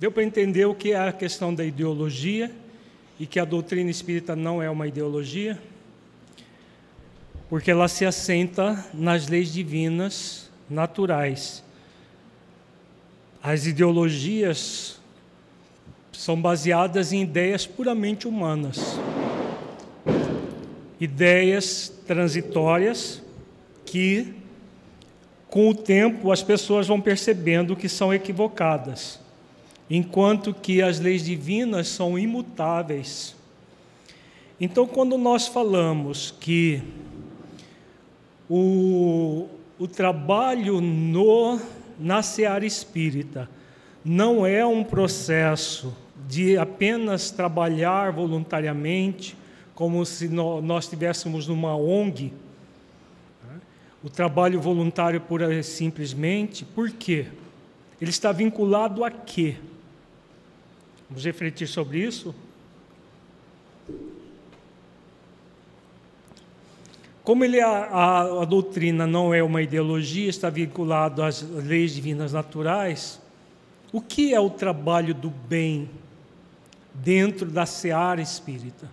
Deu para entender o que é a questão da ideologia e que a doutrina espírita não é uma ideologia? Porque ela se assenta nas leis divinas naturais. As ideologias são baseadas em ideias puramente humanas. Ideias transitórias que, com o tempo, as pessoas vão percebendo que são equivocadas enquanto que as leis divinas são imutáveis. Então, quando nós falamos que o, o trabalho no, na seara espírita não é um processo de apenas trabalhar voluntariamente, como se nós estivéssemos numa ONG, né? o trabalho voluntário e simplesmente, por quê? Ele está vinculado a quê? Vamos refletir sobre isso? Como ele, a, a, doutrina não é uma ideologia, está vinculado às leis divinas naturais, o que é o trabalho do bem dentro da seara espírita?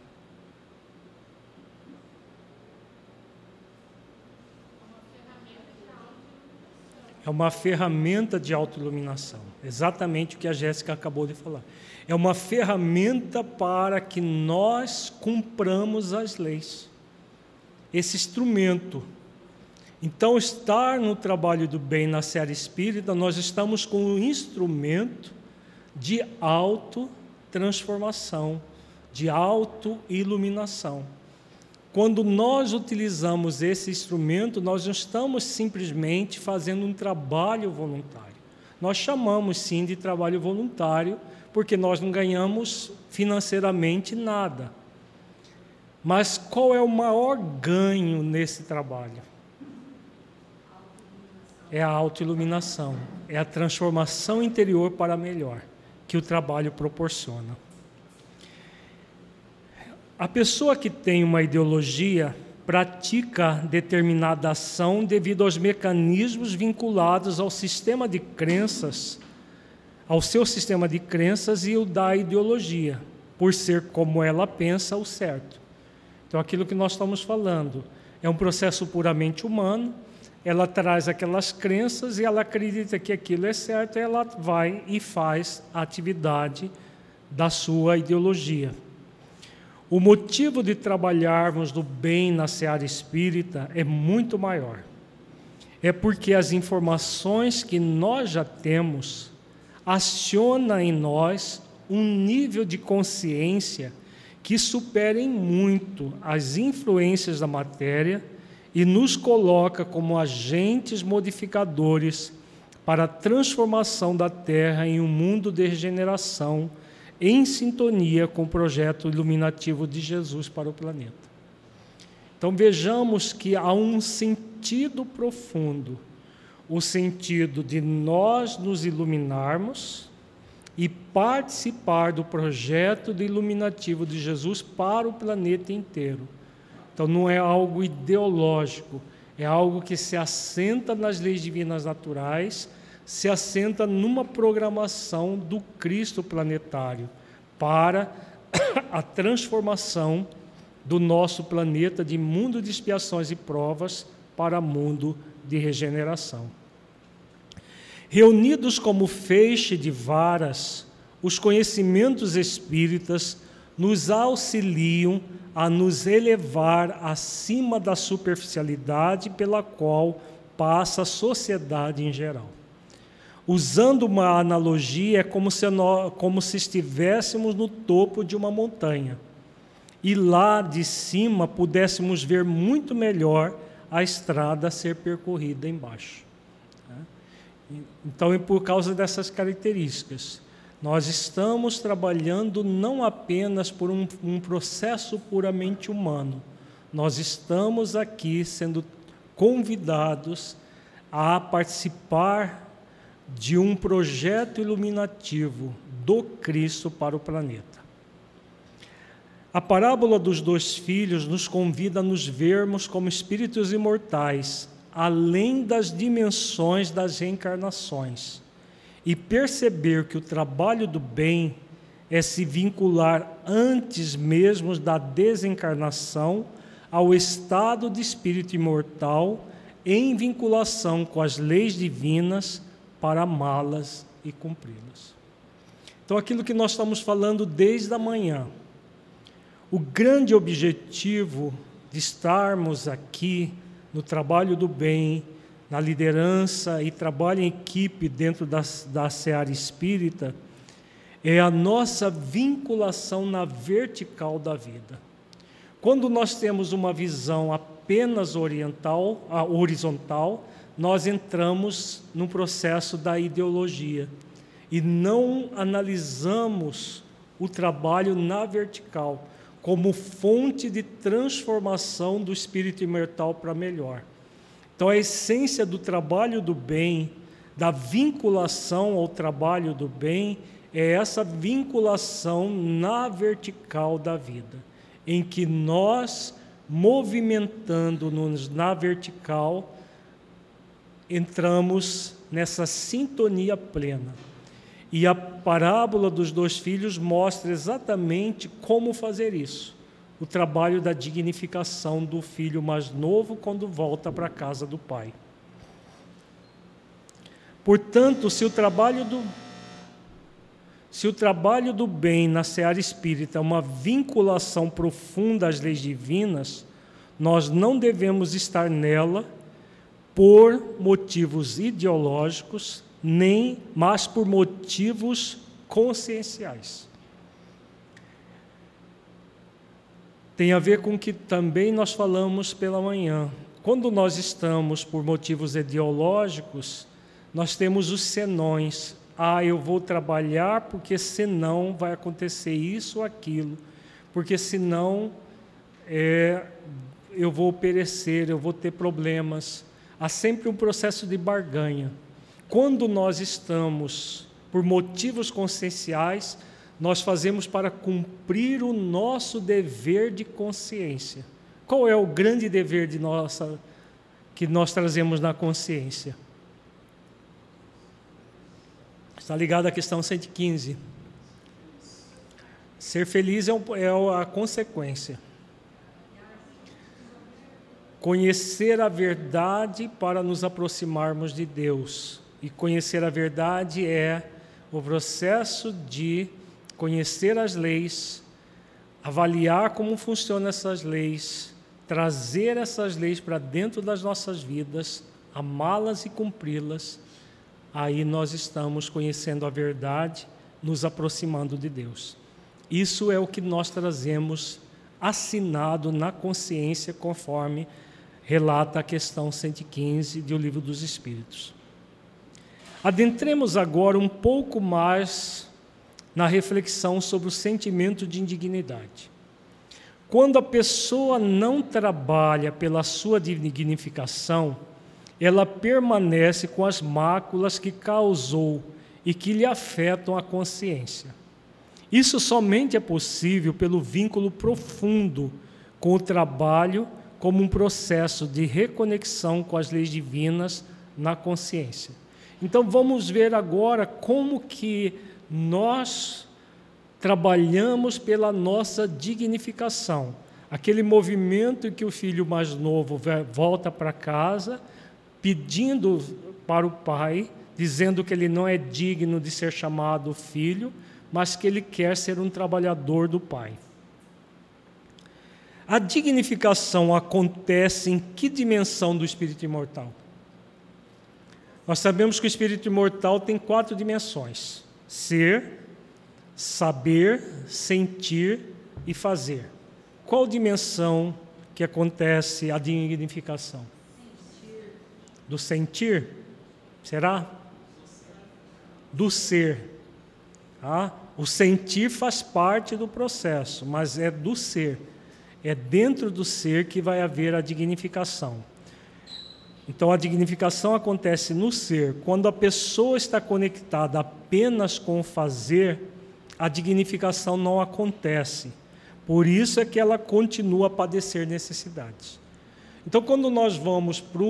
É uma ferramenta de autoiluminação, exatamente o que a Jéssica acabou de falar é uma ferramenta para que nós cumpramos as leis. Esse instrumento. Então, estar no trabalho do bem na série espírita, nós estamos com um instrumento de autotransformação, de autoiluminação. Quando nós utilizamos esse instrumento, nós não estamos simplesmente fazendo um trabalho voluntário. Nós chamamos sim de trabalho voluntário, porque nós não ganhamos financeiramente nada. Mas qual é o maior ganho nesse trabalho? É a autoiluminação, é a transformação interior para melhor que o trabalho proporciona. A pessoa que tem uma ideologia pratica determinada ação devido aos mecanismos vinculados ao sistema de crenças ao seu sistema de crenças e o da ideologia, por ser como ela pensa o certo. Então, aquilo que nós estamos falando é um processo puramente humano, ela traz aquelas crenças e ela acredita que aquilo é certo, e ela vai e faz a atividade da sua ideologia. O motivo de trabalharmos do bem na seara espírita é muito maior. É porque as informações que nós já temos aciona em nós um nível de consciência que superem muito as influências da matéria e nos coloca como agentes modificadores para a transformação da Terra em um mundo de regeneração em sintonia com o projeto iluminativo de Jesus para o planeta. Então vejamos que há um sentido profundo o sentido de nós nos iluminarmos e participar do projeto de iluminativo de Jesus para o planeta inteiro. Então não é algo ideológico, é algo que se assenta nas leis divinas naturais, se assenta numa programação do Cristo planetário para a transformação do nosso planeta de mundo de expiações e provas para mundo de regeneração. Reunidos como feixe de varas, os conhecimentos espíritas nos auxiliam a nos elevar acima da superficialidade pela qual passa a sociedade em geral. Usando uma analogia, é como se, nós, como se estivéssemos no topo de uma montanha e lá de cima pudéssemos ver muito melhor a estrada a ser percorrida embaixo. Né? Então, é por causa dessas características. Nós estamos trabalhando não apenas por um, um processo puramente humano, nós estamos aqui sendo convidados a participar de um projeto iluminativo do Cristo para o planeta. A parábola dos dois filhos nos convida a nos vermos como espíritos imortais, além das dimensões das reencarnações, e perceber que o trabalho do bem é se vincular antes mesmo da desencarnação ao estado de espírito imortal em vinculação com as leis divinas para amá-las e cumpri-las. Então, aquilo que nós estamos falando desde a manhã, o grande objetivo de estarmos aqui no trabalho do bem, na liderança e trabalho em equipe dentro da, da Seara Espírita, é a nossa vinculação na vertical da vida. Quando nós temos uma visão apenas oriental, horizontal, nós entramos no processo da ideologia e não analisamos o trabalho na vertical como fonte de transformação do espírito imortal para melhor. Então, a essência do trabalho do bem, da vinculação ao trabalho do bem, é essa vinculação na vertical da vida, em que nós, movimentando-nos na vertical, entramos nessa sintonia plena. E a parábola dos dois filhos mostra exatamente como fazer isso. O trabalho da dignificação do filho mais novo quando volta para a casa do pai. Portanto, se o trabalho do se o trabalho do bem na seara espírita é uma vinculação profunda às leis divinas, nós não devemos estar nela por motivos ideológicos, nem mas por motivos conscienciais. Tem a ver com o que também nós falamos pela manhã. Quando nós estamos por motivos ideológicos, nós temos os senões. Ah, eu vou trabalhar porque senão vai acontecer isso ou aquilo, porque senão é, eu vou perecer, eu vou ter problemas. Há sempre um processo de barganha. Quando nós estamos por motivos conscienciais, nós fazemos para cumprir o nosso dever de consciência. Qual é o grande dever de nossa que nós trazemos na consciência? Está ligado à questão 115. Ser feliz é, é a consequência conhecer a verdade para nos aproximarmos de Deus. E conhecer a verdade é o processo de conhecer as leis, avaliar como funcionam essas leis, trazer essas leis para dentro das nossas vidas, amá-las e cumpri-las. Aí nós estamos conhecendo a verdade, nos aproximando de Deus. Isso é o que nós trazemos assinado na consciência conforme relata a questão 115 do Livro dos Espíritos. Adentremos agora um pouco mais na reflexão sobre o sentimento de indignidade. Quando a pessoa não trabalha pela sua dignificação, ela permanece com as máculas que causou e que lhe afetam a consciência. Isso somente é possível pelo vínculo profundo com o trabalho como um processo de reconexão com as leis divinas na consciência. Então vamos ver agora como que nós trabalhamos pela nossa dignificação. Aquele movimento que o filho mais novo volta para casa pedindo para o pai, dizendo que ele não é digno de ser chamado filho, mas que ele quer ser um trabalhador do pai. A dignificação acontece em que dimensão do espírito imortal? Nós sabemos que o espírito imortal tem quatro dimensões: ser, saber, sentir e fazer. Qual dimensão que acontece a dignificação? Do sentir? Será? Do ser. Ah, o sentir faz parte do processo, mas é do ser. É dentro do ser que vai haver a dignificação. Então, a dignificação acontece no ser. Quando a pessoa está conectada apenas com o fazer, a dignificação não acontece. Por isso é que ela continua a padecer necessidades. Então, quando nós vamos para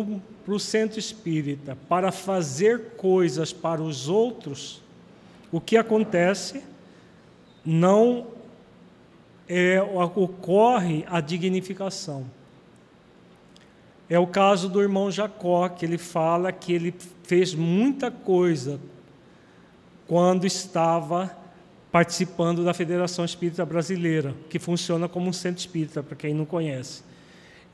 o centro espírita para fazer coisas para os outros, o que acontece não é, ocorre a dignificação. É o caso do irmão Jacó, que ele fala que ele fez muita coisa quando estava participando da Federação Espírita Brasileira, que funciona como um centro espírita, para quem não conhece.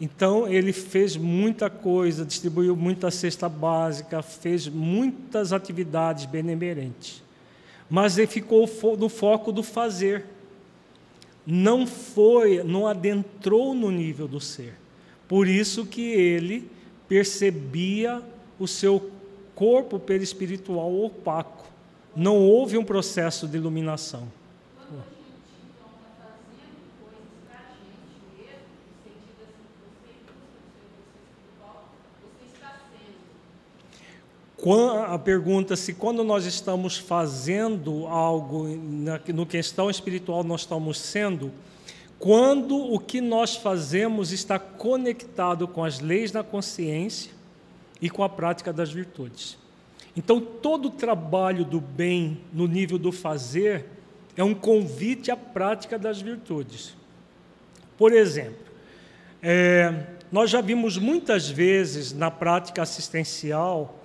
Então, ele fez muita coisa, distribuiu muita cesta básica, fez muitas atividades benemerentes. Mas ele ficou no foco do fazer. Não foi, não adentrou no nível do ser. Por isso que ele percebia o seu corpo perispiritual opaco. Não houve um processo de iluminação. a pergunta se quando nós estamos fazendo algo no questão espiritual nós estamos sendo, quando o que nós fazemos está conectado com as leis da consciência e com a prática das virtudes. Então, todo o trabalho do bem no nível do fazer é um convite à prática das virtudes. Por exemplo, é, nós já vimos muitas vezes na prática assistencial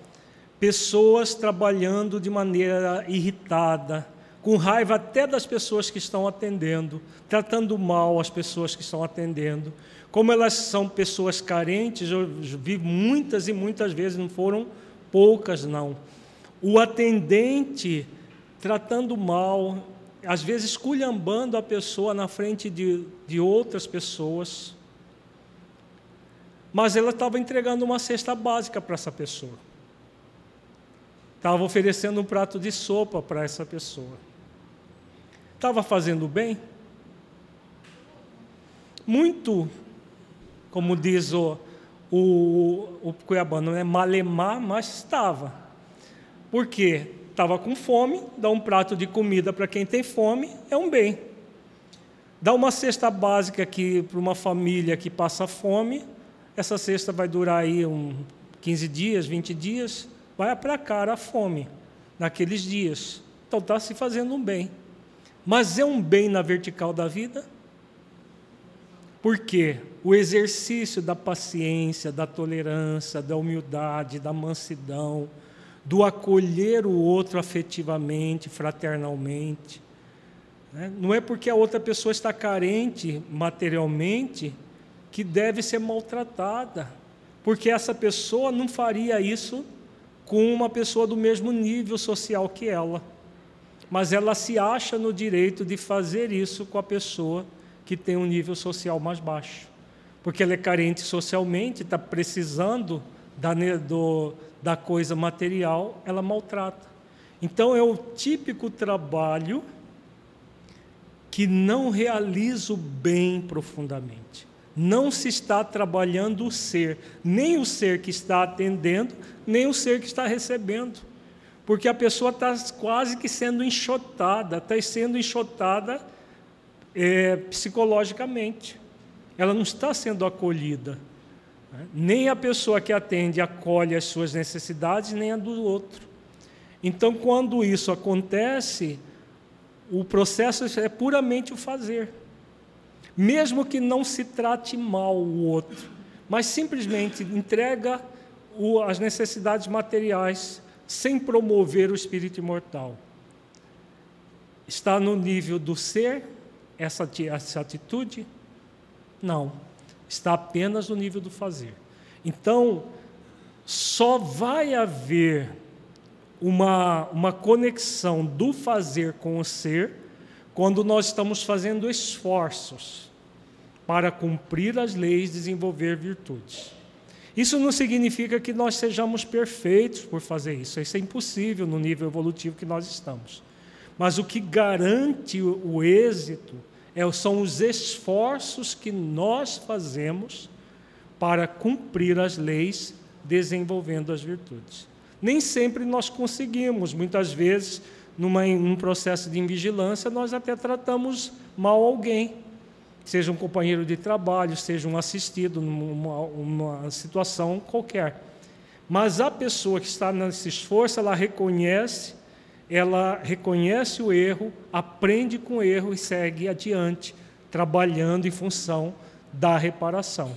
pessoas trabalhando de maneira irritada, com raiva até das pessoas que estão atendendo, tratando mal as pessoas que estão atendendo. Como elas são pessoas carentes, eu vi muitas e muitas vezes, não foram poucas, não. O atendente tratando mal, às vezes culhambando a pessoa na frente de, de outras pessoas, mas ela estava entregando uma cesta básica para essa pessoa. Estava oferecendo um prato de sopa para essa pessoa. Estava fazendo bem? Muito, como diz o, o, o cuiabano, né? malemar, mas estava. Por quê? Estava com fome, dar um prato de comida para quem tem fome é um bem. Dar uma cesta básica aqui para uma família que passa fome, essa cesta vai durar aí um 15 dias, 20 dias, vai aplacar a fome naqueles dias. Então está se fazendo um bem. Mas é um bem na vertical da vida? Porque o exercício da paciência, da tolerância, da humildade, da mansidão, do acolher o outro afetivamente, fraternalmente. Né? Não é porque a outra pessoa está carente materialmente que deve ser maltratada, porque essa pessoa não faria isso com uma pessoa do mesmo nível social que ela. Mas ela se acha no direito de fazer isso com a pessoa que tem um nível social mais baixo. Porque ela é carente socialmente, está precisando da, do, da coisa material, ela maltrata. Então é o típico trabalho que não realiza o bem profundamente não se está trabalhando o ser, nem o ser que está atendendo, nem o ser que está recebendo. Porque a pessoa está quase que sendo enxotada, está sendo enxotada é, psicologicamente. Ela não está sendo acolhida. Né? Nem a pessoa que atende acolhe as suas necessidades, nem a do outro. Então, quando isso acontece, o processo é puramente o fazer mesmo que não se trate mal o outro, mas simplesmente entrega as necessidades materiais sem promover o espírito imortal. Está no nível do ser essa, essa atitude? Não. Está apenas no nível do fazer. Então, só vai haver uma, uma conexão do fazer com o ser quando nós estamos fazendo esforços para cumprir as leis, desenvolver virtudes. Isso não significa que nós sejamos perfeitos por fazer isso, isso é impossível no nível evolutivo que nós estamos. Mas o que garante o êxito é, são os esforços que nós fazemos para cumprir as leis, desenvolvendo as virtudes. Nem sempre nós conseguimos, muitas vezes, numa, num processo de invigilância, nós até tratamos mal alguém seja um companheiro de trabalho, seja um assistido numa uma situação qualquer. Mas a pessoa que está nesse esforço, ela reconhece, ela reconhece o erro, aprende com o erro e segue adiante, trabalhando em função da reparação.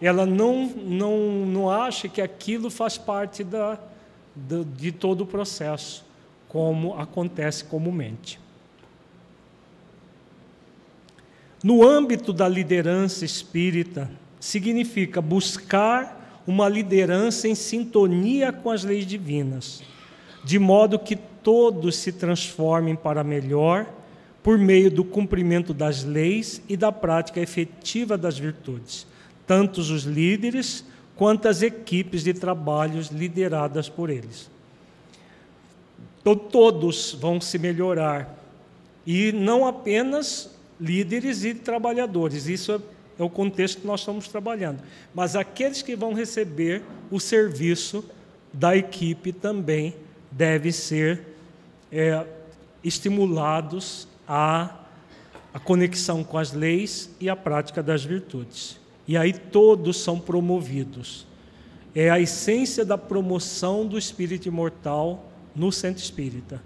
Ela não, não, não acha que aquilo faz parte da, de, de todo o processo, como acontece comumente. No âmbito da liderança espírita, significa buscar uma liderança em sintonia com as leis divinas, de modo que todos se transformem para melhor por meio do cumprimento das leis e da prática efetiva das virtudes, tanto os líderes quanto as equipes de trabalhos lideradas por eles. Então, todos vão se melhorar, e não apenas líderes e trabalhadores, isso é é o contexto que nós estamos trabalhando. Mas aqueles que vão receber o serviço da equipe também devem ser é, estimulados à, à conexão com as leis e à prática das virtudes. E aí todos são promovidos. É a essência da promoção do espírito imortal no centro espírita,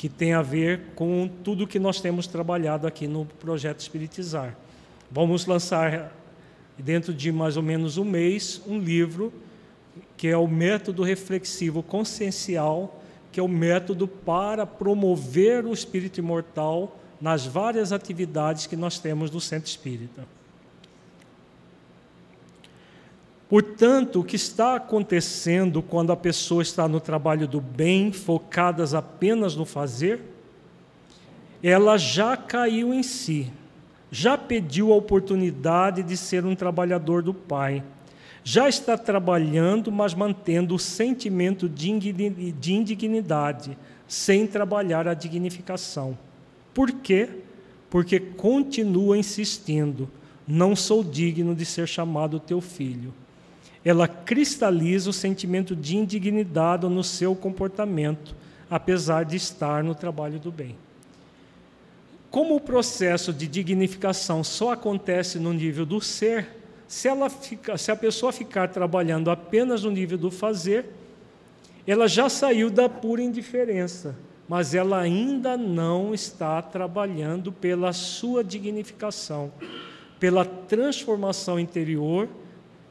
que tem a ver com tudo que nós temos trabalhado aqui no projeto Espiritizar. Vamos lançar, dentro de mais ou menos um mês, um livro que é o método reflexivo consciencial, que é o método para promover o espírito imortal nas várias atividades que nós temos no centro espírita. Portanto, o que está acontecendo quando a pessoa está no trabalho do bem, focadas apenas no fazer, ela já caiu em si, já pediu a oportunidade de ser um trabalhador do Pai. Já está trabalhando, mas mantendo o sentimento de indignidade, sem trabalhar a dignificação. Por quê? Porque continua insistindo: não sou digno de ser chamado teu filho. Ela cristaliza o sentimento de indignidade no seu comportamento, apesar de estar no trabalho do bem. Como o processo de dignificação só acontece no nível do ser, se, ela fica, se a pessoa ficar trabalhando apenas no nível do fazer, ela já saiu da pura indiferença, mas ela ainda não está trabalhando pela sua dignificação, pela transformação interior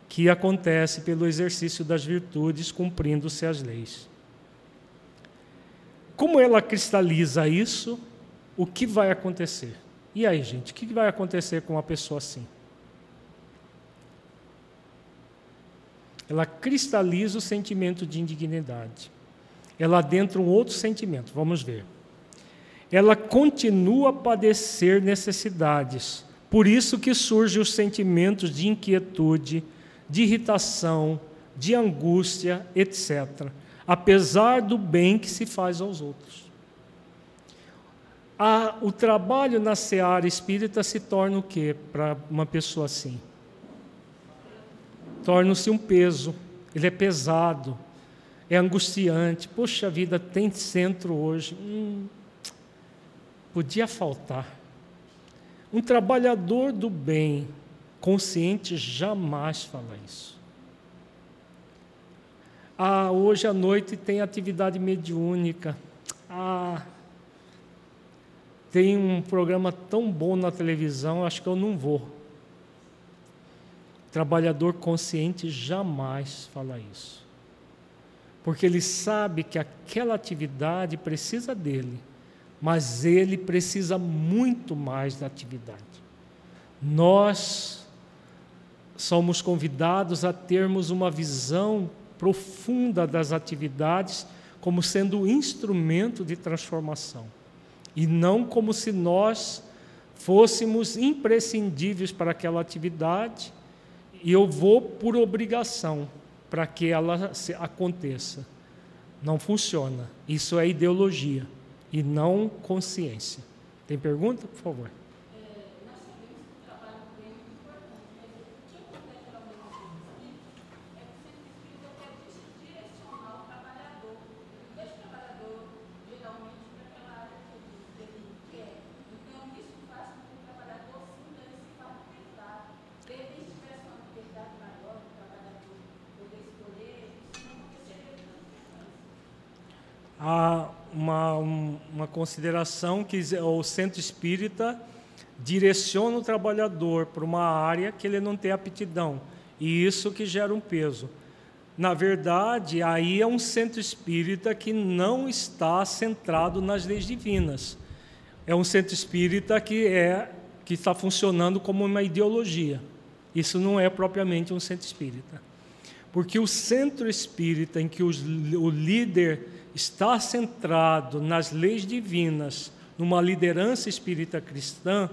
que acontece pelo exercício das virtudes, cumprindo-se as leis. Como ela cristaliza isso? o que vai acontecer? E aí, gente, o que vai acontecer com uma pessoa assim? Ela cristaliza o sentimento de indignidade. Ela adentra um outro sentimento, vamos ver. Ela continua a padecer necessidades. Por isso que surgem os sentimentos de inquietude, de irritação, de angústia, etc. Apesar do bem que se faz aos outros a, o trabalho na seara espírita se torna o quê para uma pessoa assim? Torna-se um peso, ele é pesado, é angustiante. Poxa vida, tem centro hoje. Hum, podia faltar. Um trabalhador do bem, consciente, jamais fala isso. Ah, hoje à noite tem atividade mediúnica. Ah, tem um programa tão bom na televisão, acho que eu não vou. Trabalhador consciente jamais fala isso. Porque ele sabe que aquela atividade precisa dele, mas ele precisa muito mais da atividade. Nós somos convidados a termos uma visão profunda das atividades como sendo instrumento de transformação e não como se nós fôssemos imprescindíveis para aquela atividade e eu vou por obrigação para que ela aconteça. Não funciona. Isso é ideologia e não consciência. Tem pergunta, por favor? Há uma, uma consideração que o centro espírita direciona o trabalhador para uma área que ele não tem aptidão, e isso que gera um peso. Na verdade, aí é um centro espírita que não está centrado nas leis divinas. É um centro espírita que é que está funcionando como uma ideologia. Isso não é propriamente um centro espírita. Porque o centro espírita em que os, o líder está centrado nas leis divinas, numa liderança espírita cristã,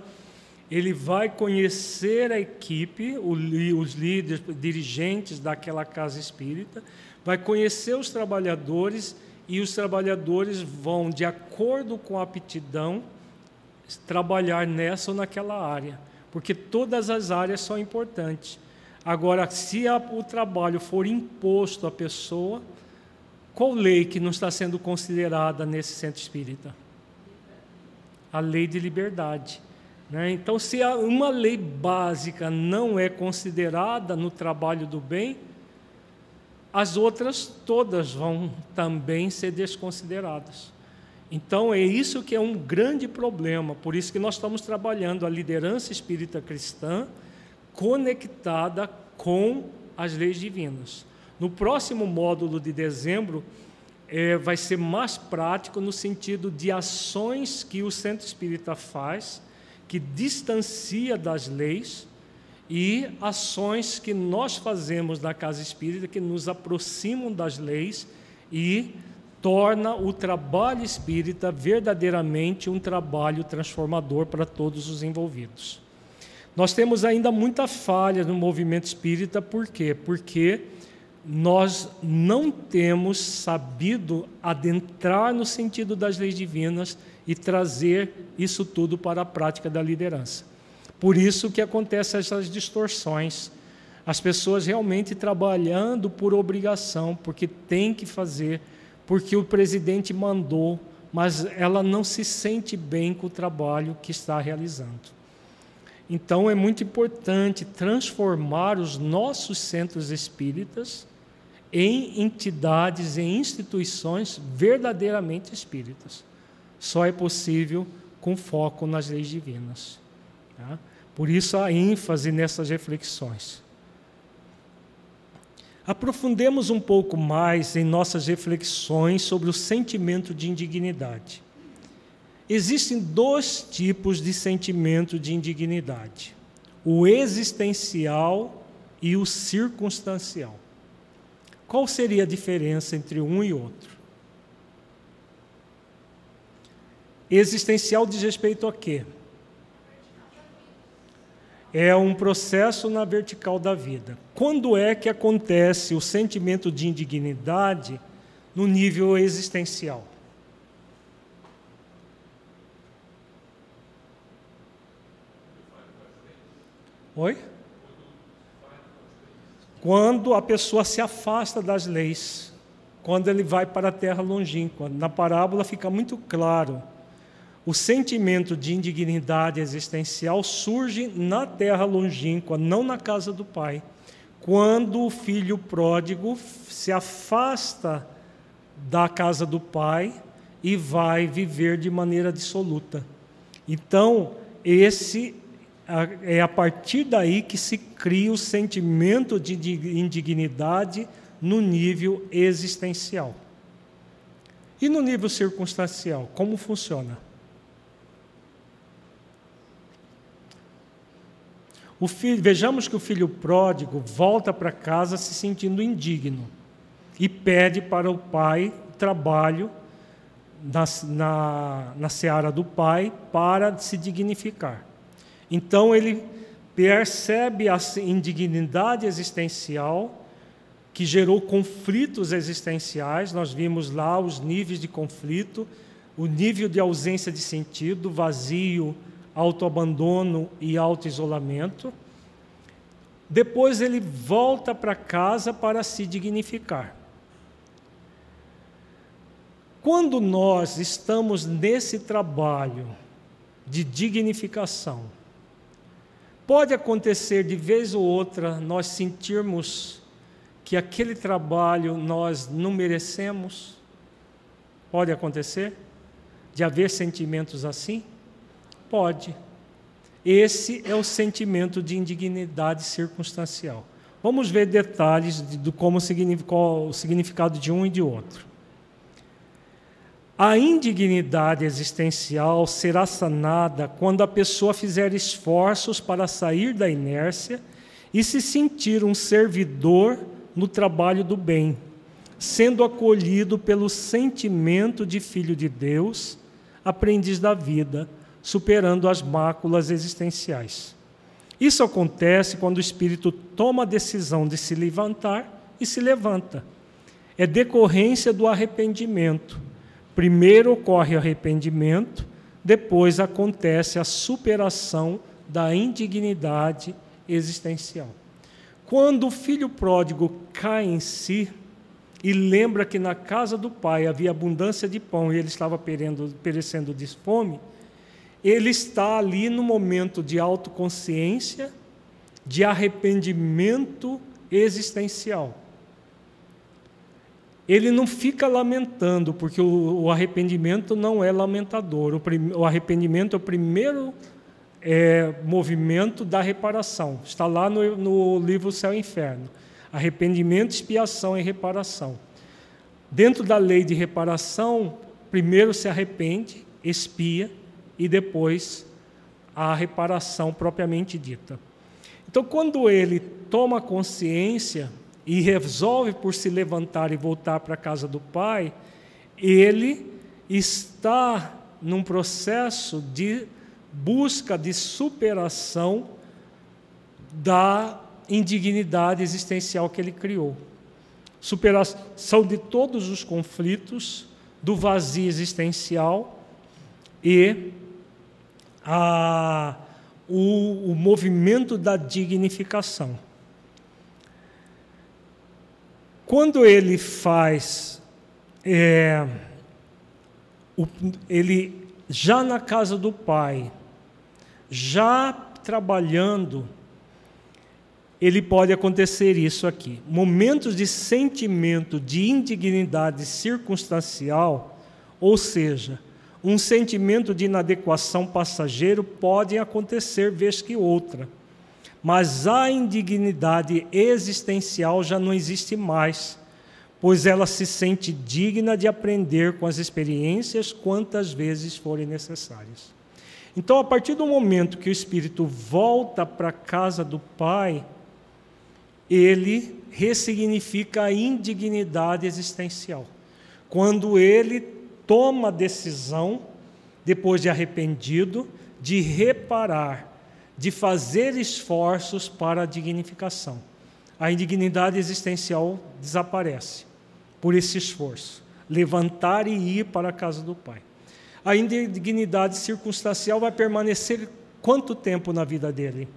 ele vai conhecer a equipe, os líderes, dirigentes daquela casa espírita, vai conhecer os trabalhadores e os trabalhadores vão, de acordo com a aptidão, trabalhar nessa ou naquela área, porque todas as áreas são importantes. Agora, se a, o trabalho for imposto à pessoa, qual lei que não está sendo considerada nesse centro espírita? A lei de liberdade. Né? Então, se uma lei básica não é considerada no trabalho do bem, as outras todas vão também ser desconsideradas. Então, é isso que é um grande problema, por isso que nós estamos trabalhando a liderança espírita cristã conectada com as leis divinas. No próximo módulo de dezembro, é, vai ser mais prático no sentido de ações que o centro espírita faz que distancia das leis e ações que nós fazemos na casa espírita que nos aproximam das leis e torna o trabalho espírita verdadeiramente um trabalho transformador para todos os envolvidos. Nós temos ainda muita falha no movimento espírita, por quê? Porque nós não temos sabido adentrar no sentido das leis divinas e trazer isso tudo para a prática da liderança. Por isso que acontecem essas distorções. As pessoas realmente trabalhando por obrigação, porque tem que fazer, porque o presidente mandou, mas ela não se sente bem com o trabalho que está realizando. Então é muito importante transformar os nossos centros espíritas em entidades, em instituições verdadeiramente espíritas só é possível com foco nas leis divinas. Tá? Por isso a ênfase nessas reflexões. Aprofundemos um pouco mais em nossas reflexões sobre o sentimento de indignidade. Existem dois tipos de sentimento de indignidade: o existencial e o circunstancial. Qual seria a diferença entre um e outro? Existencial diz respeito a quê? É um processo na vertical da vida. Quando é que acontece o sentimento de indignidade no nível existencial? Oi? Quando a pessoa se afasta das leis, quando ele vai para a terra longínqua. Na parábola fica muito claro o sentimento de indignidade existencial surge na terra longínqua, não na casa do pai. Quando o filho pródigo se afasta da casa do pai e vai viver de maneira dissoluta. Então, esse é a partir daí que se cria o sentimento de indignidade no nível existencial. E no nível circunstancial, como funciona? Filho, vejamos que o filho pródigo volta para casa se sentindo indigno e pede para o pai trabalho na, na, na seara do pai para se dignificar. Então ele percebe a indignidade existencial que gerou conflitos existenciais. Nós vimos lá os níveis de conflito, o nível de ausência de sentido, vazio, autoabandono e autoisolamento. Depois ele volta para casa para se dignificar. Quando nós estamos nesse trabalho de dignificação, pode acontecer de vez ou outra nós sentirmos que aquele trabalho nós não merecemos, Pode acontecer? De haver sentimentos assim? Pode. Esse é o sentimento de indignidade circunstancial. Vamos ver detalhes de, como qual o significado de um e de outro. A indignidade existencial será sanada quando a pessoa fizer esforços para sair da inércia e se sentir um servidor no trabalho do bem, sendo acolhido pelo sentimento de filho de Deus, aprendiz da vida, superando as máculas existenciais. Isso acontece quando o espírito toma a decisão de se levantar e se levanta. É decorrência do arrependimento. Primeiro ocorre arrependimento, depois acontece a superação da indignidade existencial. Quando o filho pródigo cai em si e lembra que na casa do pai havia abundância de pão e ele estava perecendo de fome, ele está ali no momento de autoconsciência, de arrependimento existencial. Ele não fica lamentando, porque o, o arrependimento não é lamentador. O, prim, o arrependimento é o primeiro é, movimento da reparação. Está lá no, no livro Céu e Inferno. Arrependimento, expiação e reparação. Dentro da lei de reparação, primeiro se arrepende, expia e depois a reparação propriamente dita. Então, quando ele toma consciência e resolve por se levantar e voltar para a casa do pai, ele está num processo de busca de superação da indignidade existencial que ele criou. Superação de todos os conflitos, do vazio existencial e a, o, o movimento da dignificação. Quando ele faz, é, o, ele já na casa do pai, já trabalhando, ele pode acontecer isso aqui. Momentos de sentimento de indignidade circunstancial, ou seja, um sentimento de inadequação passageiro pode acontecer vez que outra. Mas a indignidade existencial já não existe mais, pois ela se sente digna de aprender com as experiências quantas vezes forem necessárias. Então, a partir do momento que o espírito volta para a casa do Pai, ele ressignifica a indignidade existencial. Quando ele toma a decisão, depois de arrependido, de reparar, de fazer esforços para a dignificação. A indignidade existencial desaparece por esse esforço. Levantar e ir para a casa do Pai a indignidade circunstancial vai permanecer quanto tempo na vida dele?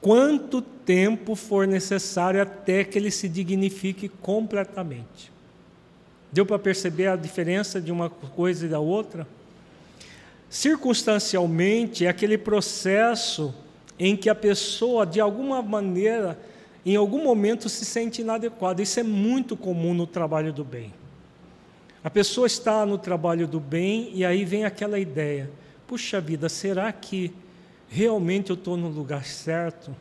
Quanto tempo for necessário até que ele se dignifique completamente? Deu para perceber a diferença de uma coisa e da outra? Circunstancialmente, é aquele processo em que a pessoa, de alguma maneira, em algum momento se sente inadequado. Isso é muito comum no trabalho do bem. A pessoa está no trabalho do bem e aí vem aquela ideia: puxa vida, será que realmente eu estou no lugar certo?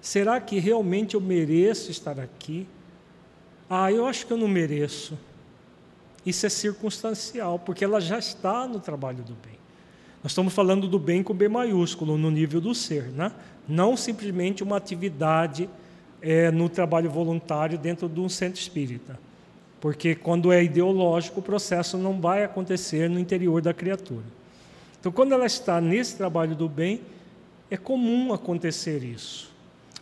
Será que realmente eu mereço estar aqui? Ah, eu acho que eu não mereço. Isso é circunstancial, porque ela já está no trabalho do bem. Nós estamos falando do bem com B maiúsculo, no nível do ser, né? não simplesmente uma atividade é, no trabalho voluntário dentro de um centro espírita. Porque quando é ideológico, o processo não vai acontecer no interior da criatura. Então, quando ela está nesse trabalho do bem, é comum acontecer isso.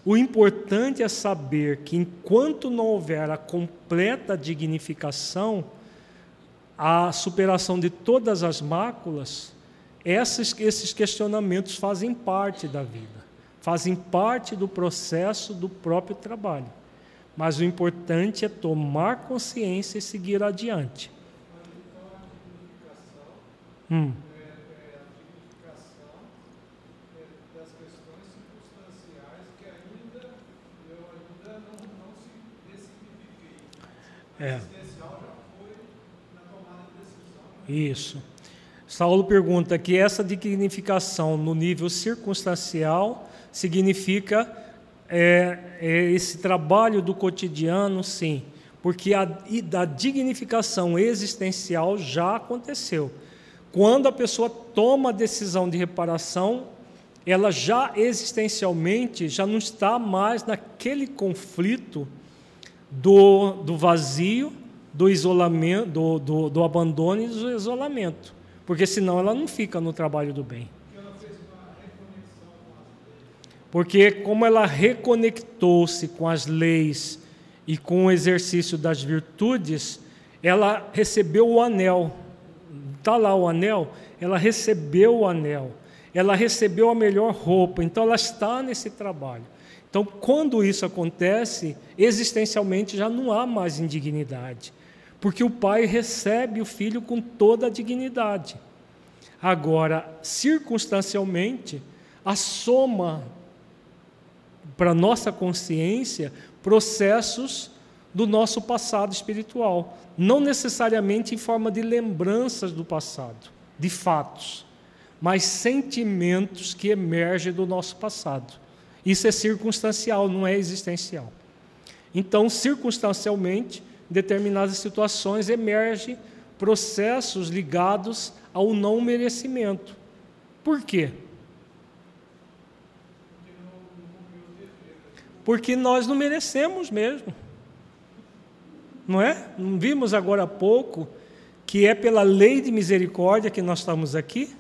O importante é saber que enquanto não houver a completa dignificação, a superação de todas as máculas, esses, esses questionamentos fazem parte da vida fazem parte do processo do próprio trabalho. Mas o importante é tomar consciência e seguir adiante. Hum. É. Isso. Saulo pergunta que essa dignificação no nível circunstancial significa é, é esse trabalho do cotidiano, sim, porque a, a dignificação existencial já aconteceu. Quando a pessoa toma a decisão de reparação, ela já existencialmente já não está mais naquele conflito do, do vazio, do isolamento, do, do, do abandono e do isolamento, porque senão ela não fica no trabalho do bem. Porque como ela reconectou-se com as leis e com o exercício das virtudes, ela recebeu o anel. Está lá o anel? Ela recebeu o anel. Ela recebeu a melhor roupa. Então ela está nesse trabalho. Então, quando isso acontece, existencialmente já não há mais indignidade, porque o pai recebe o filho com toda a dignidade. Agora, circunstancialmente, a soma para nossa consciência processos do nosso passado espiritual, não necessariamente em forma de lembranças do passado, de fatos, mas sentimentos que emergem do nosso passado. Isso é circunstancial, não é existencial. Então, circunstancialmente, determinadas situações emergem processos ligados ao não merecimento. Por quê? Porque nós não merecemos mesmo. Não é? Não vimos agora há pouco que é pela lei de misericórdia que nós estamos aqui?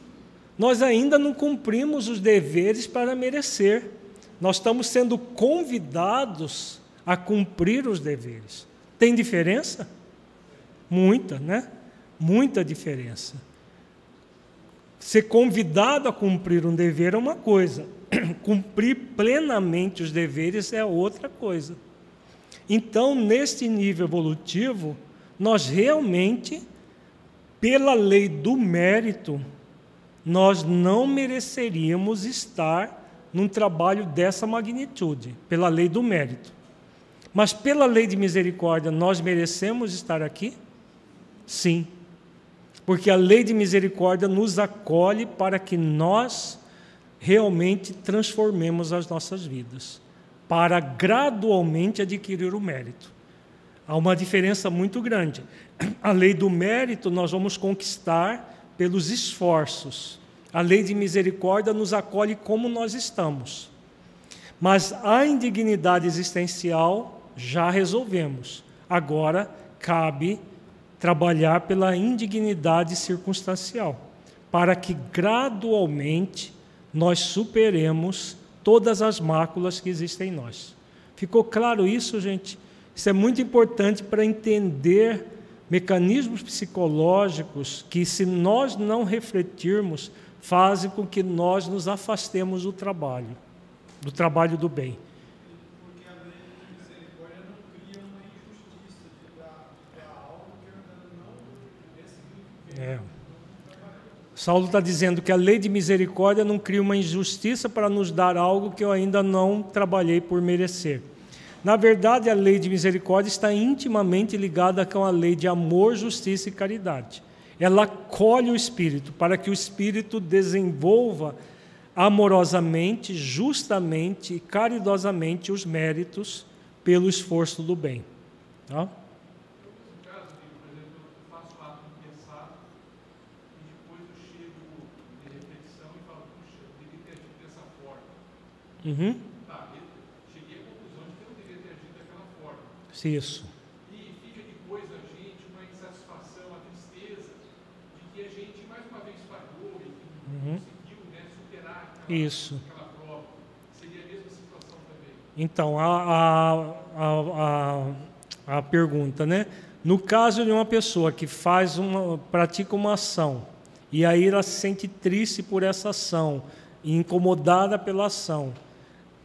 Nós ainda não cumprimos os deveres para merecer nós estamos sendo convidados a cumprir os deveres. Tem diferença? Muita, né? Muita diferença. Ser convidado a cumprir um dever é uma coisa, cumprir plenamente os deveres é outra coisa. Então, neste nível evolutivo, nós realmente, pela lei do mérito, nós não mereceríamos estar num trabalho dessa magnitude, pela lei do mérito. Mas pela lei de misericórdia, nós merecemos estar aqui? Sim. Porque a lei de misericórdia nos acolhe para que nós realmente transformemos as nossas vidas, para gradualmente adquirir o mérito. Há uma diferença muito grande. A lei do mérito nós vamos conquistar pelos esforços a lei de misericórdia nos acolhe como nós estamos. Mas a indignidade existencial já resolvemos. Agora cabe trabalhar pela indignidade circunstancial, para que gradualmente nós superemos todas as máculas que existem em nós. Ficou claro isso, gente? Isso é muito importante para entender mecanismos psicológicos que, se nós não refletirmos, fazem com que nós nos afastemos do trabalho, do trabalho do bem. Porque a lei de misericórdia não cria uma injustiça de dar, algo que ainda não é. Saulo está dizendo que a lei de misericórdia não cria uma injustiça para nos dar algo que eu ainda não trabalhei por merecer. Na verdade, a lei de misericórdia está intimamente ligada com a lei de amor, justiça e caridade ela colhe o espírito para que o espírito desenvolva amorosamente, justamente e caridosamente os méritos pelo esforço do bem. Tá? Uhum. Tá, cheguei à conclusão de que eu não deveria ter agido daquela forma. Isso. Isso. Então, a, a, a, a, pergunta, né? No caso de uma pessoa que faz uma, pratica uma ação e aí ela se sente triste por essa ação, incomodada pela ação,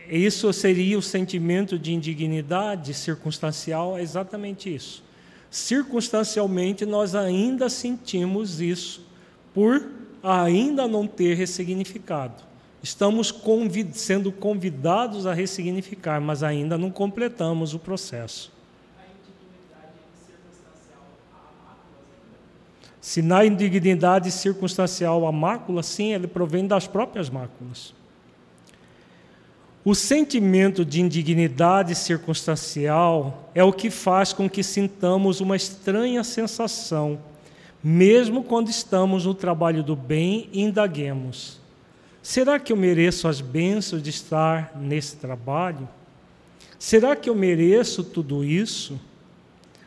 isso seria o sentimento de indignidade circunstancial? É exatamente isso. Circunstancialmente, nós ainda sentimos isso por ainda não ter ressignificado. Estamos convid sendo convidados a ressignificar, mas ainda não completamos o processo. Se na indignidade circunstancial a mácula, sim, ele provém das próprias máculas. O sentimento de indignidade circunstancial é o que faz com que sintamos uma estranha sensação, mesmo quando estamos no trabalho do bem e indaguemos: será que eu mereço as bênçãos de estar nesse trabalho? Será que eu mereço tudo isso?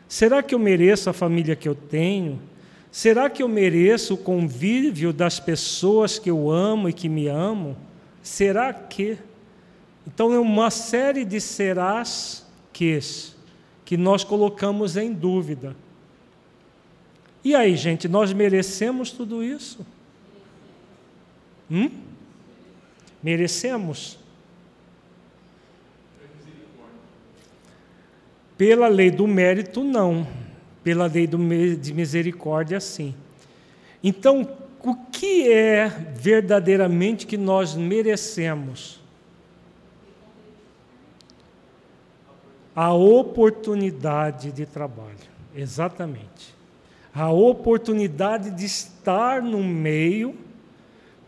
Será que eu mereço a família que eu tenho? Será que eu mereço o convívio das pessoas que eu amo e que me amam? Será que? Então é uma série de serás ques que nós colocamos em dúvida. E aí, gente, nós merecemos tudo isso? Hum? Merecemos? Pela lei do mérito, não. Pela lei do, de misericórdia, sim. Então, o que é verdadeiramente que nós merecemos? A oportunidade de trabalho. Exatamente. A oportunidade de estar no meio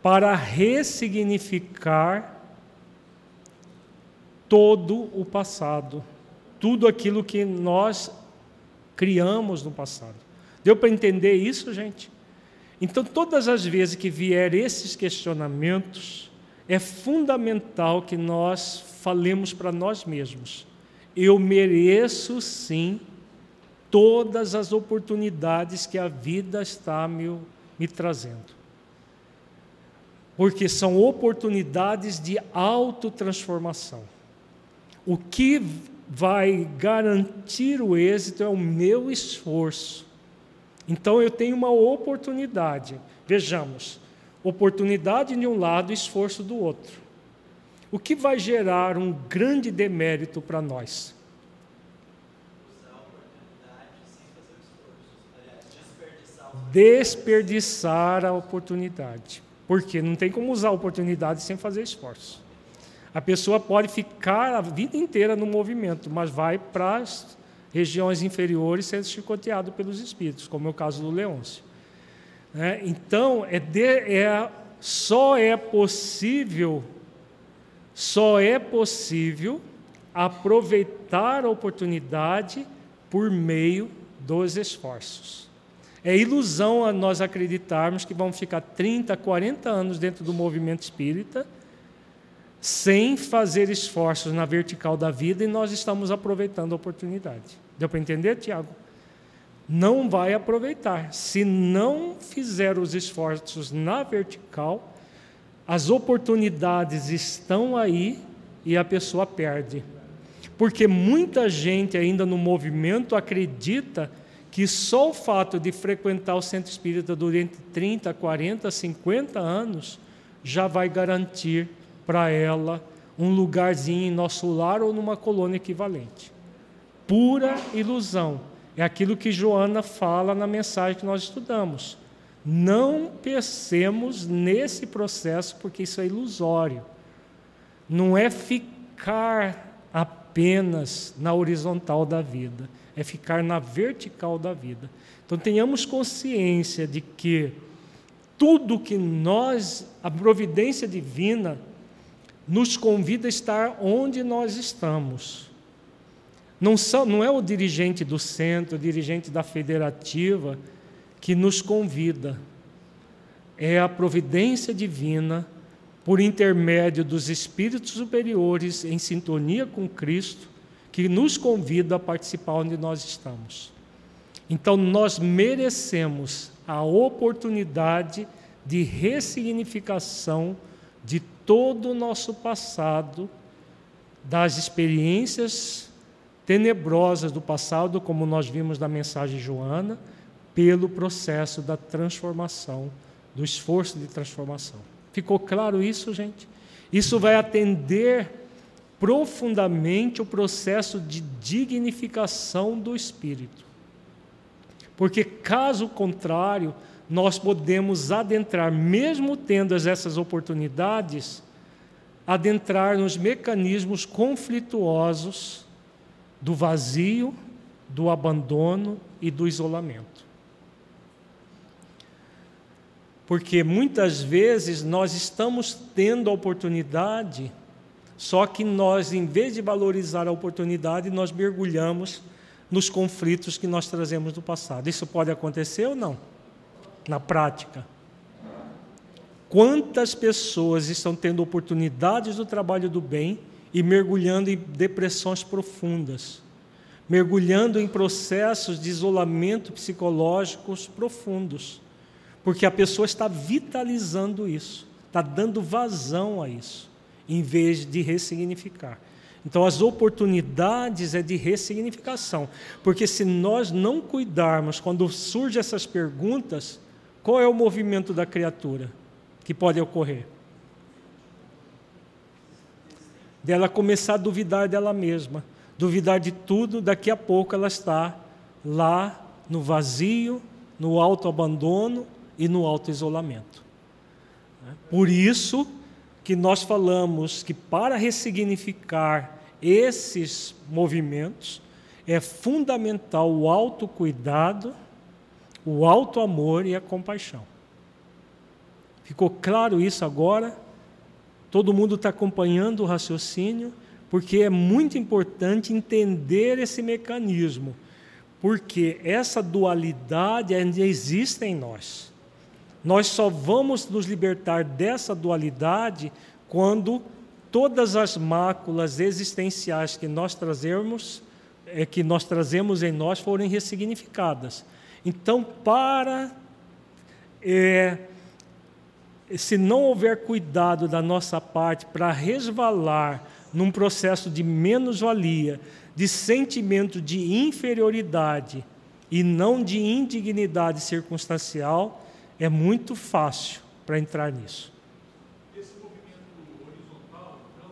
para ressignificar todo o passado, tudo aquilo que nós criamos no passado. Deu para entender isso, gente? Então, todas as vezes que vier esses questionamentos, é fundamental que nós falemos para nós mesmos eu mereço sim todas as oportunidades que a vida está me, me trazendo. Porque são oportunidades de autotransformação. O que vai garantir o êxito é o meu esforço. Então eu tenho uma oportunidade. Vejamos, oportunidade de um lado, esforço do outro o que vai gerar um grande demérito para nós? Desperdiçar a oportunidade. Porque não tem como usar a oportunidade sem fazer esforço. A pessoa pode ficar a vida inteira no movimento, mas vai para as regiões inferiores sendo chicoteado pelos espíritos, como é o caso do Leôncio. É, então, é, de, é só é possível só é possível aproveitar a oportunidade por meio dos esforços. É ilusão nós acreditarmos que vamos ficar 30, 40 anos dentro do movimento espírita sem fazer esforços na vertical da vida e nós estamos aproveitando a oportunidade. Deu para entender, Tiago? Não vai aproveitar. Se não fizer os esforços na vertical, as oportunidades estão aí e a pessoa perde. Porque muita gente ainda no movimento acredita que só o fato de frequentar o centro espírita durante 30, 40, 50 anos já vai garantir para ela um lugarzinho em nosso lar ou numa colônia equivalente. Pura ilusão. É aquilo que Joana fala na mensagem que nós estudamos. Não pensemos nesse processo, porque isso é ilusório. Não é ficar apenas na horizontal da vida, é ficar na vertical da vida. Então tenhamos consciência de que tudo que nós, a providência divina, nos convida a estar onde nós estamos. Não, são, não é o dirigente do centro, o dirigente da federativa que nos convida. É a providência divina, por intermédio dos espíritos superiores em sintonia com Cristo, que nos convida a participar onde nós estamos. Então, nós merecemos a oportunidade de ressignificação de todo o nosso passado, das experiências tenebrosas do passado, como nós vimos na mensagem Joana, pelo processo da transformação, do esforço de transformação. Ficou claro isso, gente? Isso vai atender profundamente o processo de dignificação do espírito. Porque, caso contrário, nós podemos adentrar, mesmo tendo essas oportunidades, adentrar nos mecanismos conflituosos do vazio, do abandono e do isolamento. Porque muitas vezes nós estamos tendo a oportunidade, só que nós, em vez de valorizar a oportunidade, nós mergulhamos nos conflitos que nós trazemos do passado. Isso pode acontecer ou não? Na prática. Quantas pessoas estão tendo oportunidades do trabalho do bem e mergulhando em depressões profundas, mergulhando em processos de isolamento psicológicos profundos? Porque a pessoa está vitalizando isso, está dando vazão a isso, em vez de ressignificar. Então, as oportunidades é de ressignificação, porque se nós não cuidarmos quando surgem essas perguntas, qual é o movimento da criatura que pode ocorrer? Dela começar a duvidar dela mesma, duvidar de tudo, daqui a pouco ela está lá no vazio, no autoabandono, e no auto-isolamento. Por isso que nós falamos que para ressignificar esses movimentos é fundamental o autocuidado, o auto-amor e a compaixão. Ficou claro isso agora? Todo mundo está acompanhando o raciocínio, porque é muito importante entender esse mecanismo, porque essa dualidade ainda existe em nós. Nós só vamos nos libertar dessa dualidade quando todas as máculas existenciais que nós trazemos, é, que nós trazemos em nós forem ressignificadas. Então, para é, se não houver cuidado da nossa parte para resvalar num processo de menos-valia, de sentimento de inferioridade e não de indignidade circunstancial, é muito fácil para entrar nisso. Esse movimento horizontal, então,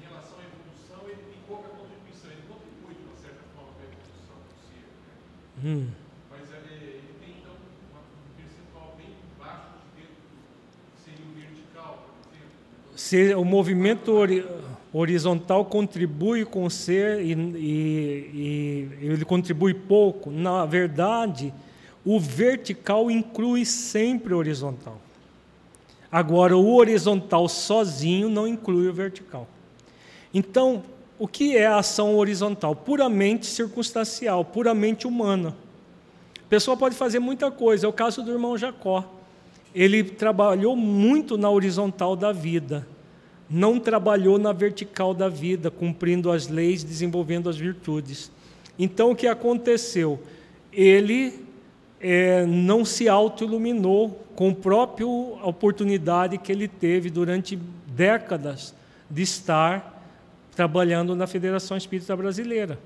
em relação à evolução, ele tem pouca contribuição. Ele contribui de uma certa forma para a evolução do ser. Né? Hum. Mas ele, ele, tem, então, um percentual bem baixo de dentro, seria o vertical, por exemplo. Se o movimento horizontal contribui com o ser e, e, e ele contribui pouco, na verdade o vertical inclui sempre o horizontal. Agora, o horizontal sozinho não inclui o vertical. Então, o que é a ação horizontal? Puramente circunstancial, puramente humana. A pessoa pode fazer muita coisa, é o caso do irmão Jacó. Ele trabalhou muito na horizontal da vida, não trabalhou na vertical da vida, cumprindo as leis, desenvolvendo as virtudes. Então, o que aconteceu? Ele é, não se auto-iluminou com a própria oportunidade que ele teve durante décadas de estar trabalhando na Federação Espírita Brasileira.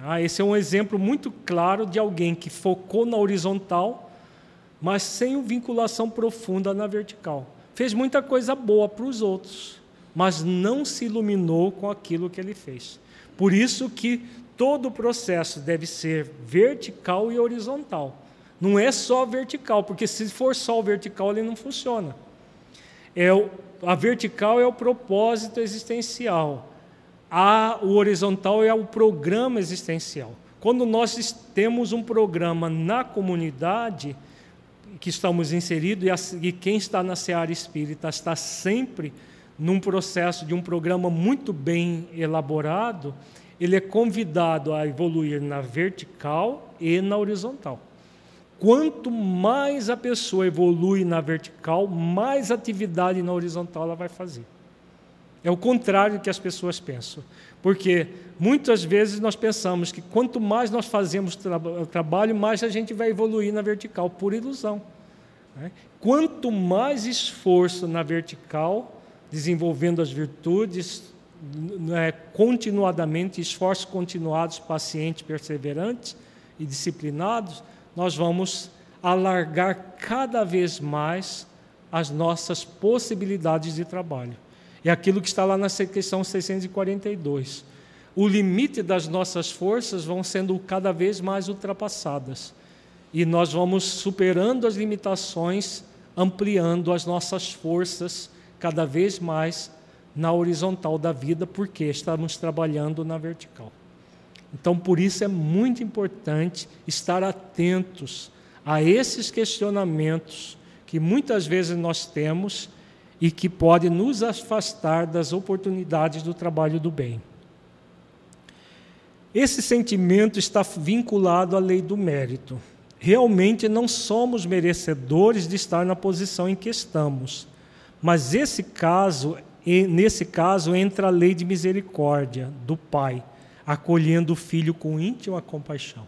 Ah, esse é um exemplo muito claro de alguém que focou na horizontal, mas sem vinculação profunda na vertical. Fez muita coisa boa para os outros, mas não se iluminou com aquilo que ele fez. Por isso que todo o processo deve ser vertical e horizontal. Não é só vertical, porque se for só o vertical, ele não funciona. É o, a vertical é o propósito existencial. A, o horizontal é o programa existencial. Quando nós temos um programa na comunidade que estamos inseridos, e, e quem está na seara espírita está sempre num processo de um programa muito bem elaborado, ele é convidado a evoluir na vertical e na horizontal. Quanto mais a pessoa evolui na vertical, mais atividade na horizontal ela vai fazer. É o contrário que as pessoas pensam. Porque muitas vezes nós pensamos que quanto mais nós fazemos tra trabalho, mais a gente vai evoluir na vertical, por ilusão. Né? Quanto mais esforço na vertical, desenvolvendo as virtudes, né, continuadamente, esforços continuados, pacientes, perseverantes e disciplinados, nós vamos alargar cada vez mais as nossas possibilidades de trabalho. É aquilo que está lá na questão 642. O limite das nossas forças vão sendo cada vez mais ultrapassadas. E nós vamos superando as limitações, ampliando as nossas forças cada vez mais na horizontal da vida, porque estamos trabalhando na vertical. Então, por isso é muito importante estar atentos a esses questionamentos que muitas vezes nós temos e que pode nos afastar das oportunidades do trabalho do bem. Esse sentimento está vinculado à lei do mérito. Realmente não somos merecedores de estar na posição em que estamos. Mas esse caso, nesse caso entra a lei de misericórdia do Pai, acolhendo o filho com íntima compaixão.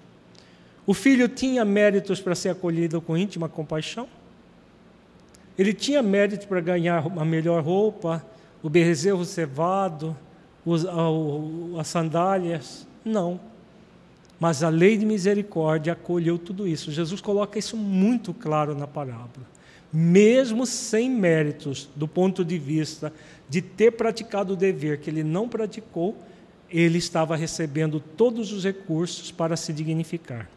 O filho tinha méritos para ser acolhido com íntima compaixão? Ele tinha mérito para ganhar a melhor roupa, o bezerro cevado, as sandálias? Não. Mas a lei de misericórdia acolheu tudo isso. Jesus coloca isso muito claro na parábola. Mesmo sem méritos, do ponto de vista de ter praticado o dever que ele não praticou, ele estava recebendo todos os recursos para se dignificar.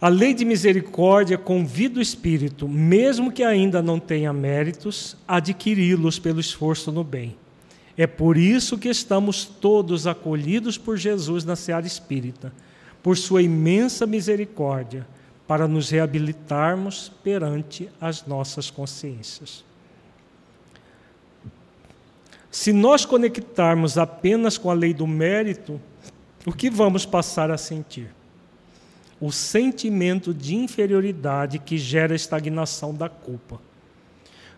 A lei de misericórdia convida o espírito, mesmo que ainda não tenha méritos, a adquiri-los pelo esforço no bem. É por isso que estamos todos acolhidos por Jesus na seara espírita, por sua imensa misericórdia, para nos reabilitarmos perante as nossas consciências. Se nós conectarmos apenas com a lei do mérito, o que vamos passar a sentir? o sentimento de inferioridade que gera a estagnação da culpa.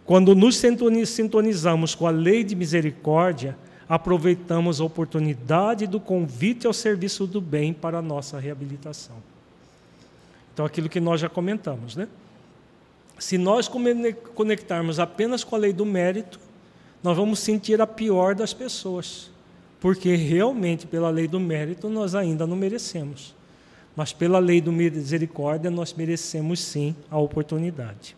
Quando nos sintonizamos com a lei de misericórdia, aproveitamos a oportunidade do convite ao serviço do bem para a nossa reabilitação. Então, aquilo que nós já comentamos, né? Se nós conectarmos apenas com a lei do mérito, nós vamos sentir a pior das pessoas, porque realmente, pela lei do mérito, nós ainda não merecemos mas pela lei do misericórdia nós merecemos sim a oportunidade.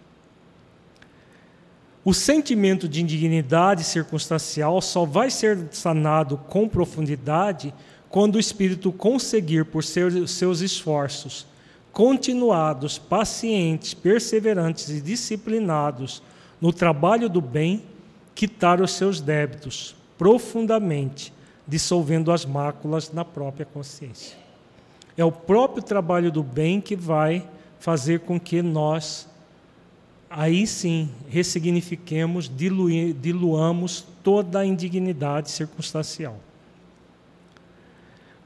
O sentimento de indignidade circunstancial só vai ser sanado com profundidade quando o espírito conseguir, por seus esforços continuados, pacientes, perseverantes e disciplinados no trabalho do bem, quitar os seus débitos profundamente, dissolvendo as máculas na própria consciência. É o próprio trabalho do bem que vai fazer com que nós, aí sim, ressignifiquemos, diluamos toda a indignidade circunstancial.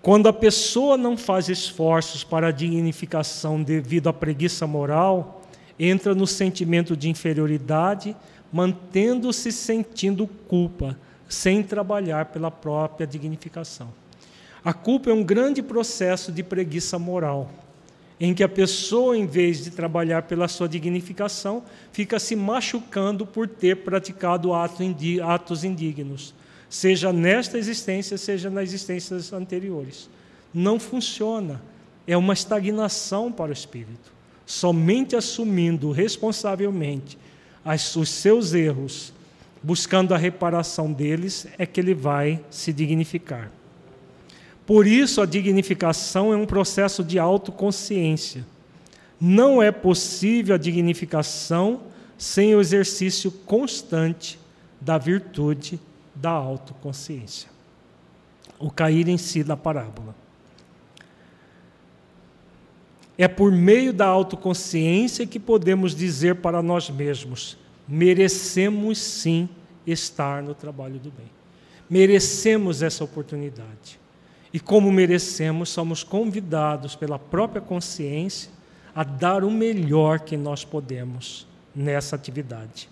Quando a pessoa não faz esforços para a dignificação devido à preguiça moral, entra no sentimento de inferioridade, mantendo-se sentindo culpa, sem trabalhar pela própria dignificação. A culpa é um grande processo de preguiça moral, em que a pessoa, em vez de trabalhar pela sua dignificação, fica se machucando por ter praticado atos indignos, seja nesta existência, seja nas existências anteriores. Não funciona. É uma estagnação para o espírito. Somente assumindo responsavelmente os seus erros, buscando a reparação deles, é que ele vai se dignificar. Por isso, a dignificação é um processo de autoconsciência. Não é possível a dignificação sem o exercício constante da virtude da autoconsciência. O cair em si da parábola. É por meio da autoconsciência que podemos dizer para nós mesmos: merecemos sim estar no trabalho do bem. Merecemos essa oportunidade. E como merecemos, somos convidados pela própria consciência a dar o melhor que nós podemos nessa atividade.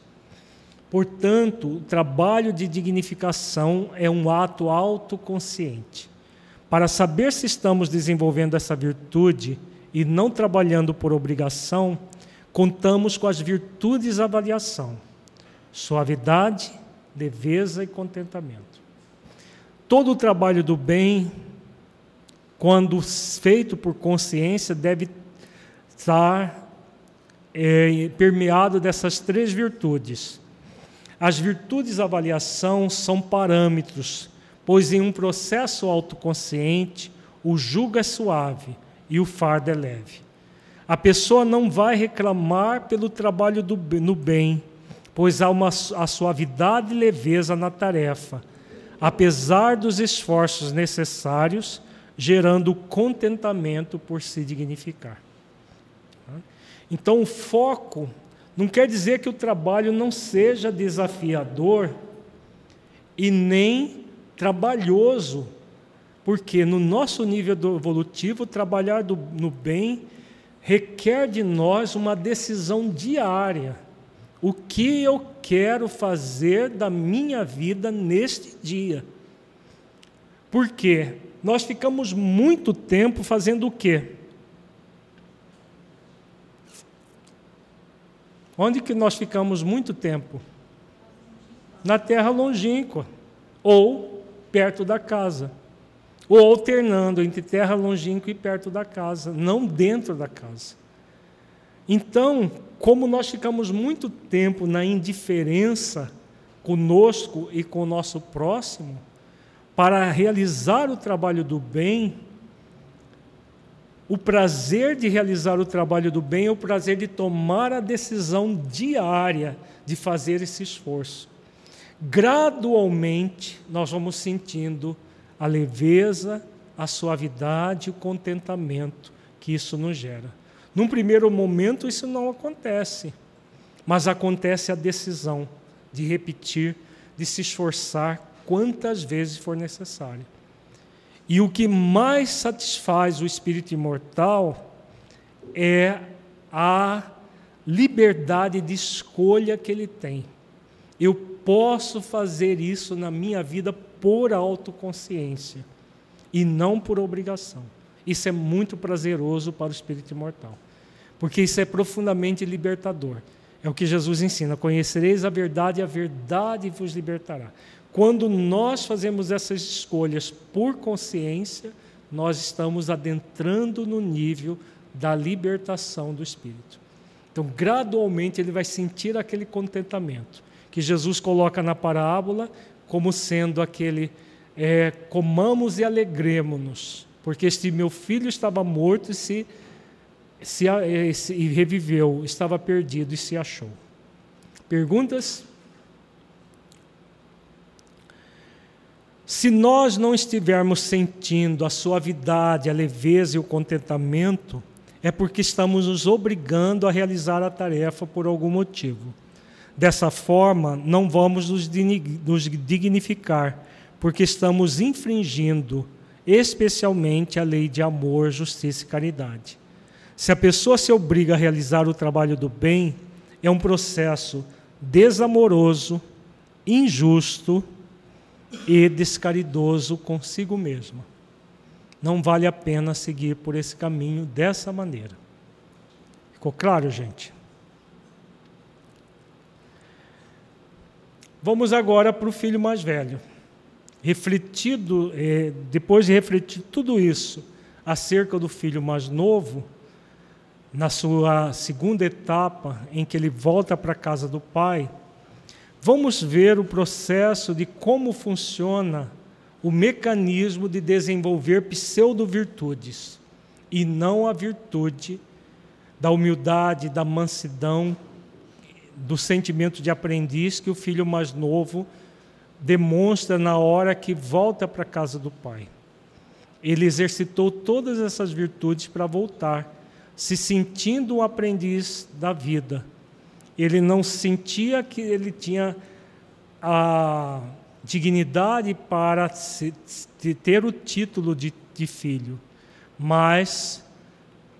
Portanto, o trabalho de dignificação é um ato autoconsciente. Para saber se estamos desenvolvendo essa virtude e não trabalhando por obrigação, contamos com as virtudes avaliação: suavidade, leveza e contentamento. Todo o trabalho do bem quando feito por consciência, deve estar é, permeado dessas três virtudes. As virtudes de avaliação são parâmetros, pois em um processo autoconsciente, o jugo é suave e o fardo é leve. A pessoa não vai reclamar pelo trabalho do, no bem, pois há uma a suavidade e leveza na tarefa, apesar dos esforços necessários gerando contentamento por se dignificar. Então, o foco não quer dizer que o trabalho não seja desafiador e nem trabalhoso, porque no nosso nível evolutivo, trabalhar do, no bem requer de nós uma decisão diária. O que eu quero fazer da minha vida neste dia? Porque nós ficamos muito tempo fazendo o quê? Onde que nós ficamos muito tempo? Na terra longínqua, ou perto da casa, ou alternando entre terra longínqua e perto da casa, não dentro da casa. Então, como nós ficamos muito tempo na indiferença conosco e com o nosso próximo, para realizar o trabalho do bem, o prazer de realizar o trabalho do bem é o prazer de tomar a decisão diária de fazer esse esforço. Gradualmente, nós vamos sentindo a leveza, a suavidade, o contentamento que isso nos gera. Num primeiro momento, isso não acontece, mas acontece a decisão de repetir, de se esforçar quantas vezes for necessário. E o que mais satisfaz o espírito imortal é a liberdade de escolha que ele tem. Eu posso fazer isso na minha vida por autoconsciência e não por obrigação. Isso é muito prazeroso para o espírito imortal, porque isso é profundamente libertador. É o que Jesus ensina: conhecereis a verdade e a verdade vos libertará. Quando nós fazemos essas escolhas por consciência, nós estamos adentrando no nível da libertação do espírito. Então, gradualmente, ele vai sentir aquele contentamento que Jesus coloca na parábola como sendo aquele é, comamos e alegremos-nos, porque este meu filho estava morto e se, se, e reviveu, estava perdido e se achou. Perguntas? Se nós não estivermos sentindo a suavidade, a leveza e o contentamento, é porque estamos nos obrigando a realizar a tarefa por algum motivo. Dessa forma, não vamos nos dignificar, porque estamos infringindo especialmente a lei de amor, justiça e caridade. Se a pessoa se obriga a realizar o trabalho do bem, é um processo desamoroso, injusto, e descaridoso consigo mesmo. Não vale a pena seguir por esse caminho dessa maneira. Ficou claro, gente? Vamos agora para o filho mais velho. Refletido, eh, depois de refletir tudo isso acerca do filho mais novo, na sua segunda etapa, em que ele volta para a casa do pai, vamos ver o processo de como funciona o mecanismo de desenvolver pseudo-virtudes e não a virtude da humildade, da mansidão, do sentimento de aprendiz que o filho mais novo demonstra na hora que volta para a casa do pai. Ele exercitou todas essas virtudes para voltar, se sentindo um aprendiz da vida ele não sentia que ele tinha a dignidade para ter o título de, de filho, mas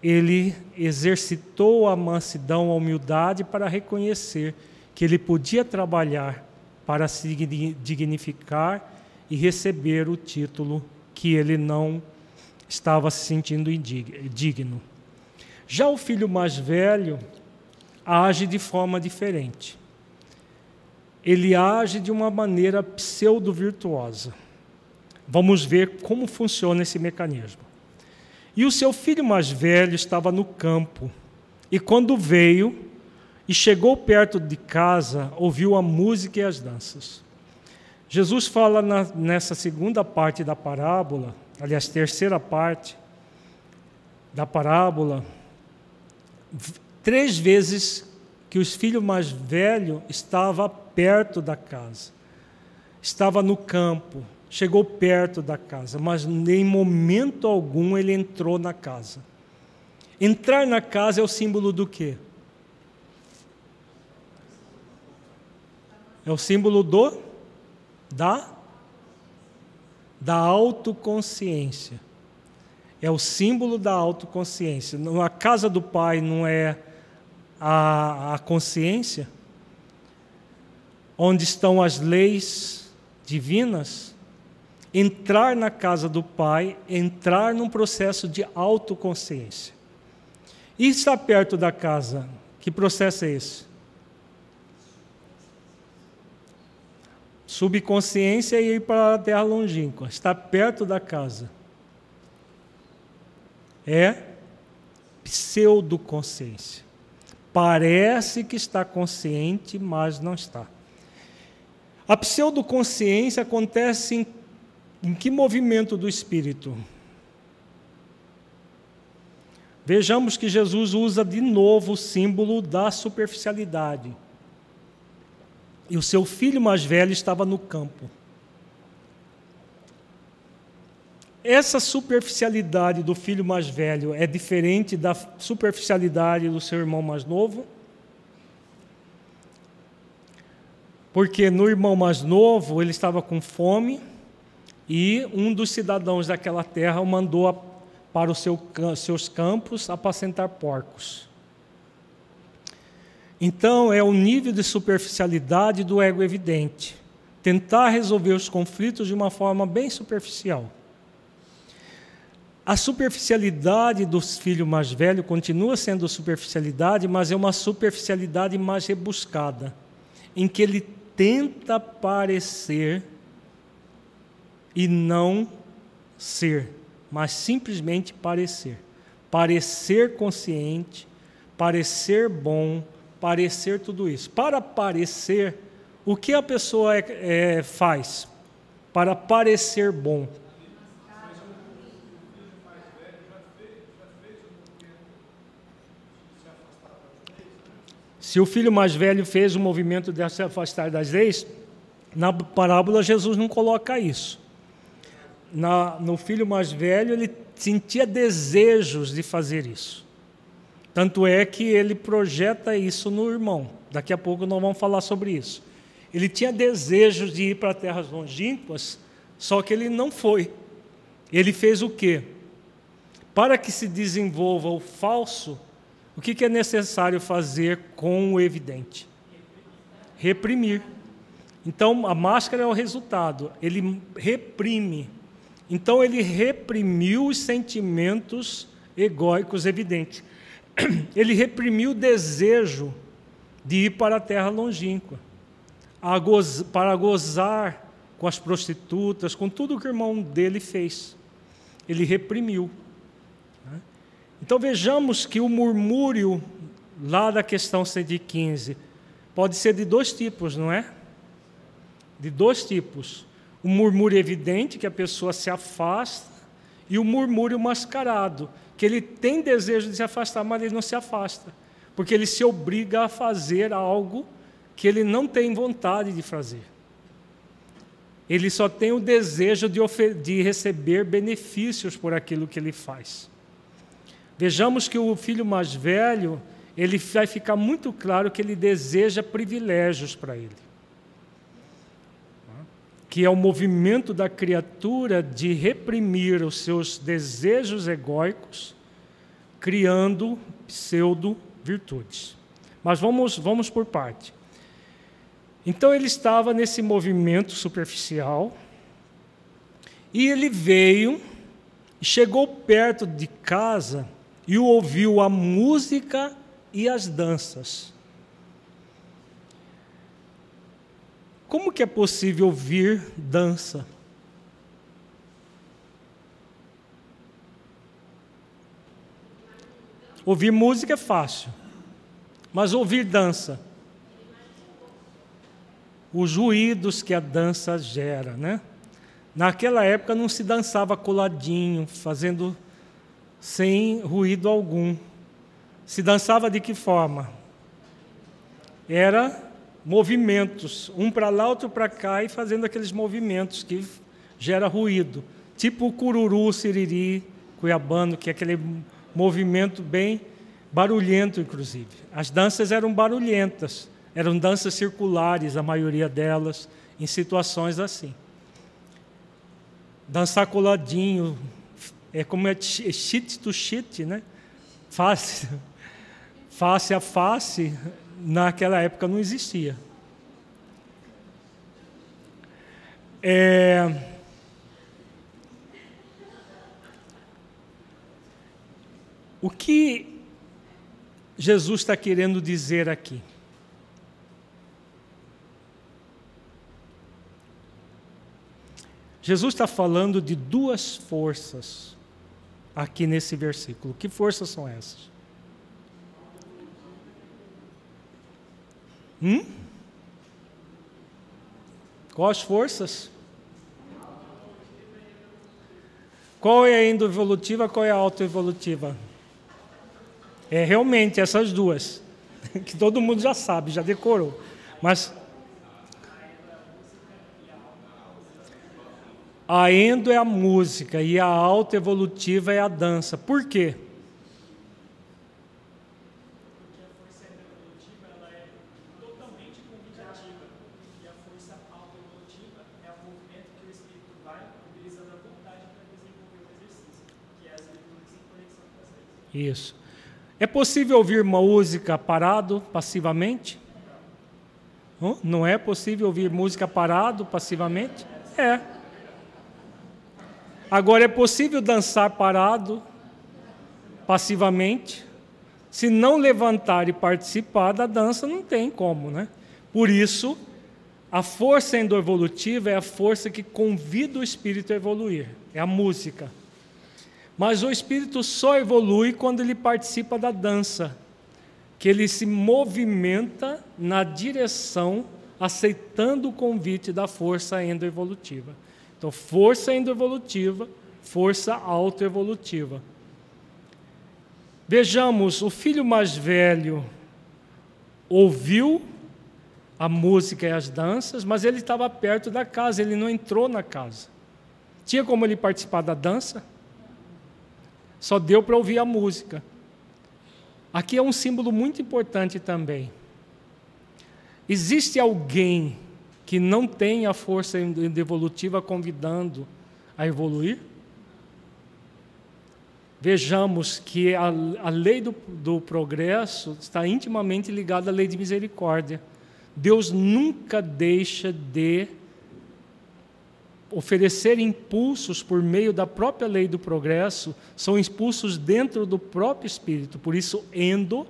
ele exercitou a mansidão, a humildade para reconhecer que ele podia trabalhar para se dignificar e receber o título que ele não estava se sentindo indigno. Já o filho mais velho, age de forma diferente. Ele age de uma maneira pseudo-virtuosa. Vamos ver como funciona esse mecanismo. E o seu filho mais velho estava no campo, e quando veio e chegou perto de casa, ouviu a música e as danças. Jesus fala na, nessa segunda parte da parábola, aliás, terceira parte da parábola, três vezes que o filho mais velho estava perto da casa, estava no campo, chegou perto da casa, mas em momento algum ele entrou na casa. Entrar na casa é o símbolo do quê? É o símbolo do da da autoconsciência. É o símbolo da autoconsciência. A casa do Pai não é a, a consciência, onde estão as leis divinas. Entrar na casa do Pai, entrar num processo de autoconsciência. E estar perto da casa, que processo é esse? Subconsciência e ir para a terra longínqua, estar perto da casa. É pseudoconsciência. Parece que está consciente, mas não está. A pseudoconsciência acontece em, em que movimento do espírito? Vejamos que Jesus usa de novo o símbolo da superficialidade. E o seu filho mais velho estava no campo. Essa superficialidade do filho mais velho é diferente da superficialidade do seu irmão mais novo? Porque no irmão mais novo ele estava com fome e um dos cidadãos daquela terra mandou para os seu, seus campos apacentar porcos. Então, é o nível de superficialidade do ego evidente. Tentar resolver os conflitos de uma forma bem superficial. A superficialidade dos filhos mais velhos continua sendo superficialidade, mas é uma superficialidade mais rebuscada, em que ele tenta parecer e não ser, mas simplesmente parecer. Parecer consciente, parecer bom, parecer tudo isso. Para parecer, o que a pessoa é, é, faz? Para parecer bom. Se o filho mais velho fez o movimento de se afastar das leis, na parábola Jesus não coloca isso. Na, no filho mais velho, ele sentia desejos de fazer isso. Tanto é que ele projeta isso no irmão. Daqui a pouco nós vamos falar sobre isso. Ele tinha desejos de ir para terras longínquas, só que ele não foi. Ele fez o quê? Para que se desenvolva o falso, o que é necessário fazer com o evidente? Reprimir. Então, a máscara é o resultado. Ele reprime. Então, ele reprimiu os sentimentos egóicos evidentes. ele reprimiu o desejo de ir para a terra longínqua, goz, para gozar com as prostitutas, com tudo o que o irmão dele fez. Ele reprimiu. Né? Então vejamos que o murmúrio, lá da questão 115, pode ser de dois tipos, não é? De dois tipos. O murmúrio evidente, que a pessoa se afasta, e o murmúrio mascarado, que ele tem desejo de se afastar, mas ele não se afasta, porque ele se obriga a fazer algo que ele não tem vontade de fazer. Ele só tem o desejo de, de receber benefícios por aquilo que ele faz. Vejamos que o filho mais velho, ele vai ficar muito claro que ele deseja privilégios para ele que é o movimento da criatura de reprimir os seus desejos egóicos, criando pseudo-virtudes. Mas vamos, vamos por parte. Então ele estava nesse movimento superficial e ele veio, chegou perto de casa e ouviu a música e as danças. Como que é possível ouvir dança? Ouvir música é fácil, mas ouvir dança, os ruídos que a dança gera, né? Naquela época não se dançava coladinho, fazendo sem ruído algum. Se dançava de que forma? Era movimentos, um para lá, outro para cá, e fazendo aqueles movimentos que gera ruído. Tipo o cururu, siriri, cuiabano, que é aquele movimento bem barulhento, inclusive. As danças eram barulhentas, eram danças circulares, a maioria delas, em situações assim. Dançar coladinho, é como é shit to shit, né? Face, face a face, naquela época não existia. É, o que Jesus está querendo dizer aqui? Jesus está falando de duas forças aqui nesse versículo. Que forças são essas? Hum? Quais forças? Qual é a endoevolutiva, qual é a autoevolutiva? É realmente essas duas, que todo mundo já sabe, já decorou. Mas a endo é a música e a autoevolutiva é a dança. Por quê? Isso. É possível ouvir música parado, passivamente? Não é possível ouvir música parado, passivamente? É. Agora, é possível dançar parado, passivamente? Se não levantar e participar da dança, não tem como, né? Por isso, a força endoevolutiva é a força que convida o espírito a evoluir, é a música. Mas o espírito só evolui quando ele participa da dança, que ele se movimenta na direção, aceitando o convite da força endoevolutiva. Então, força endoevolutiva, força autoevolutiva. Vejamos, o filho mais velho ouviu a música e as danças, mas ele estava perto da casa, ele não entrou na casa. Tinha como ele participar da dança? Só deu para ouvir a música. Aqui é um símbolo muito importante também. Existe alguém que não tem a força evolutiva convidando a evoluir? Vejamos que a, a lei do, do progresso está intimamente ligada à lei de misericórdia. Deus nunca deixa de oferecer impulsos por meio da própria lei do progresso são impulsos dentro do próprio espírito, por isso endo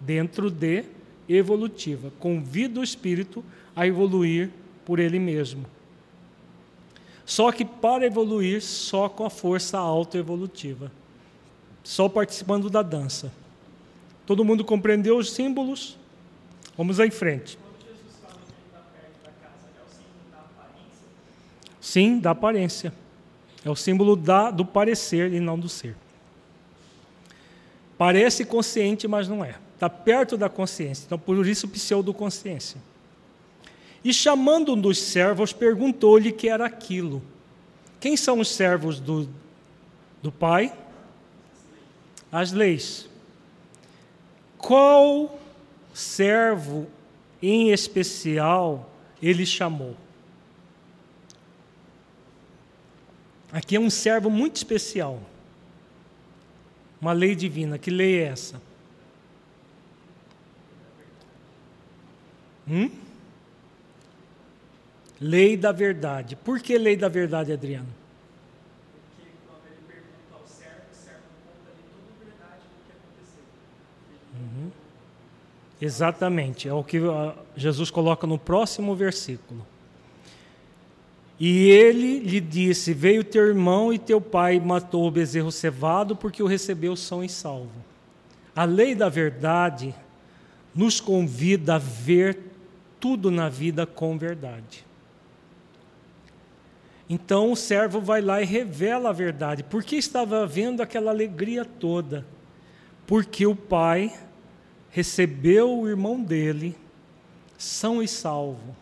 dentro de evolutiva, convida o espírito a evoluir por ele mesmo. Só que para evoluir só com a força autoevolutiva, só participando da dança. Todo mundo compreendeu os símbolos? Vamos em frente. Sim, da aparência. É o símbolo da, do parecer e não do ser. Parece consciente, mas não é. Está perto da consciência. Então, por isso, pseudoconsciência. E chamando um dos servos, perguntou-lhe que era aquilo. Quem são os servos do, do Pai? As leis. Qual servo em especial ele chamou? Aqui é um servo muito especial. Uma lei divina. Que lei é essa? Hum? Lei da verdade. Por que lei da verdade, Adriano? Porque quando ele pergunta ao servo, o servo conta de toda a verdade do que aconteceu. Uhum. Exatamente. É o que Jesus coloca no próximo versículo. E ele lhe disse: Veio teu irmão e teu pai matou o bezerro cevado, porque o recebeu são e salvo. A lei da verdade nos convida a ver tudo na vida com verdade. Então o servo vai lá e revela a verdade. Por que estava vendo aquela alegria toda? Porque o pai recebeu o irmão dele, são e salvo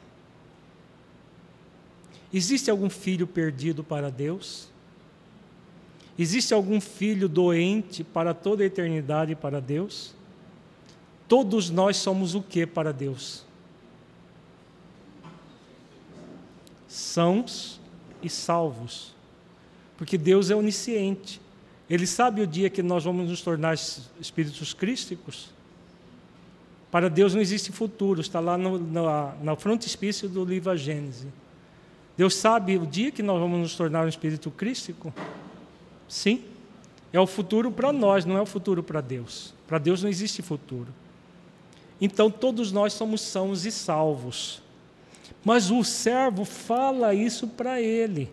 Existe algum filho perdido para Deus? Existe algum filho doente para toda a eternidade para Deus? Todos nós somos o que para Deus? Sãos e salvos. Porque Deus é onisciente. Ele sabe o dia que nós vamos nos tornar espíritos crísticos. Para Deus não existe futuro, está lá no, na, na frontispício do livro A Gênese. Deus sabe o dia que nós vamos nos tornar um espírito crístico? Sim. É o futuro para nós, não é o futuro para Deus. Para Deus não existe futuro. Então todos nós somos sãos e salvos. Mas o servo fala isso para ele.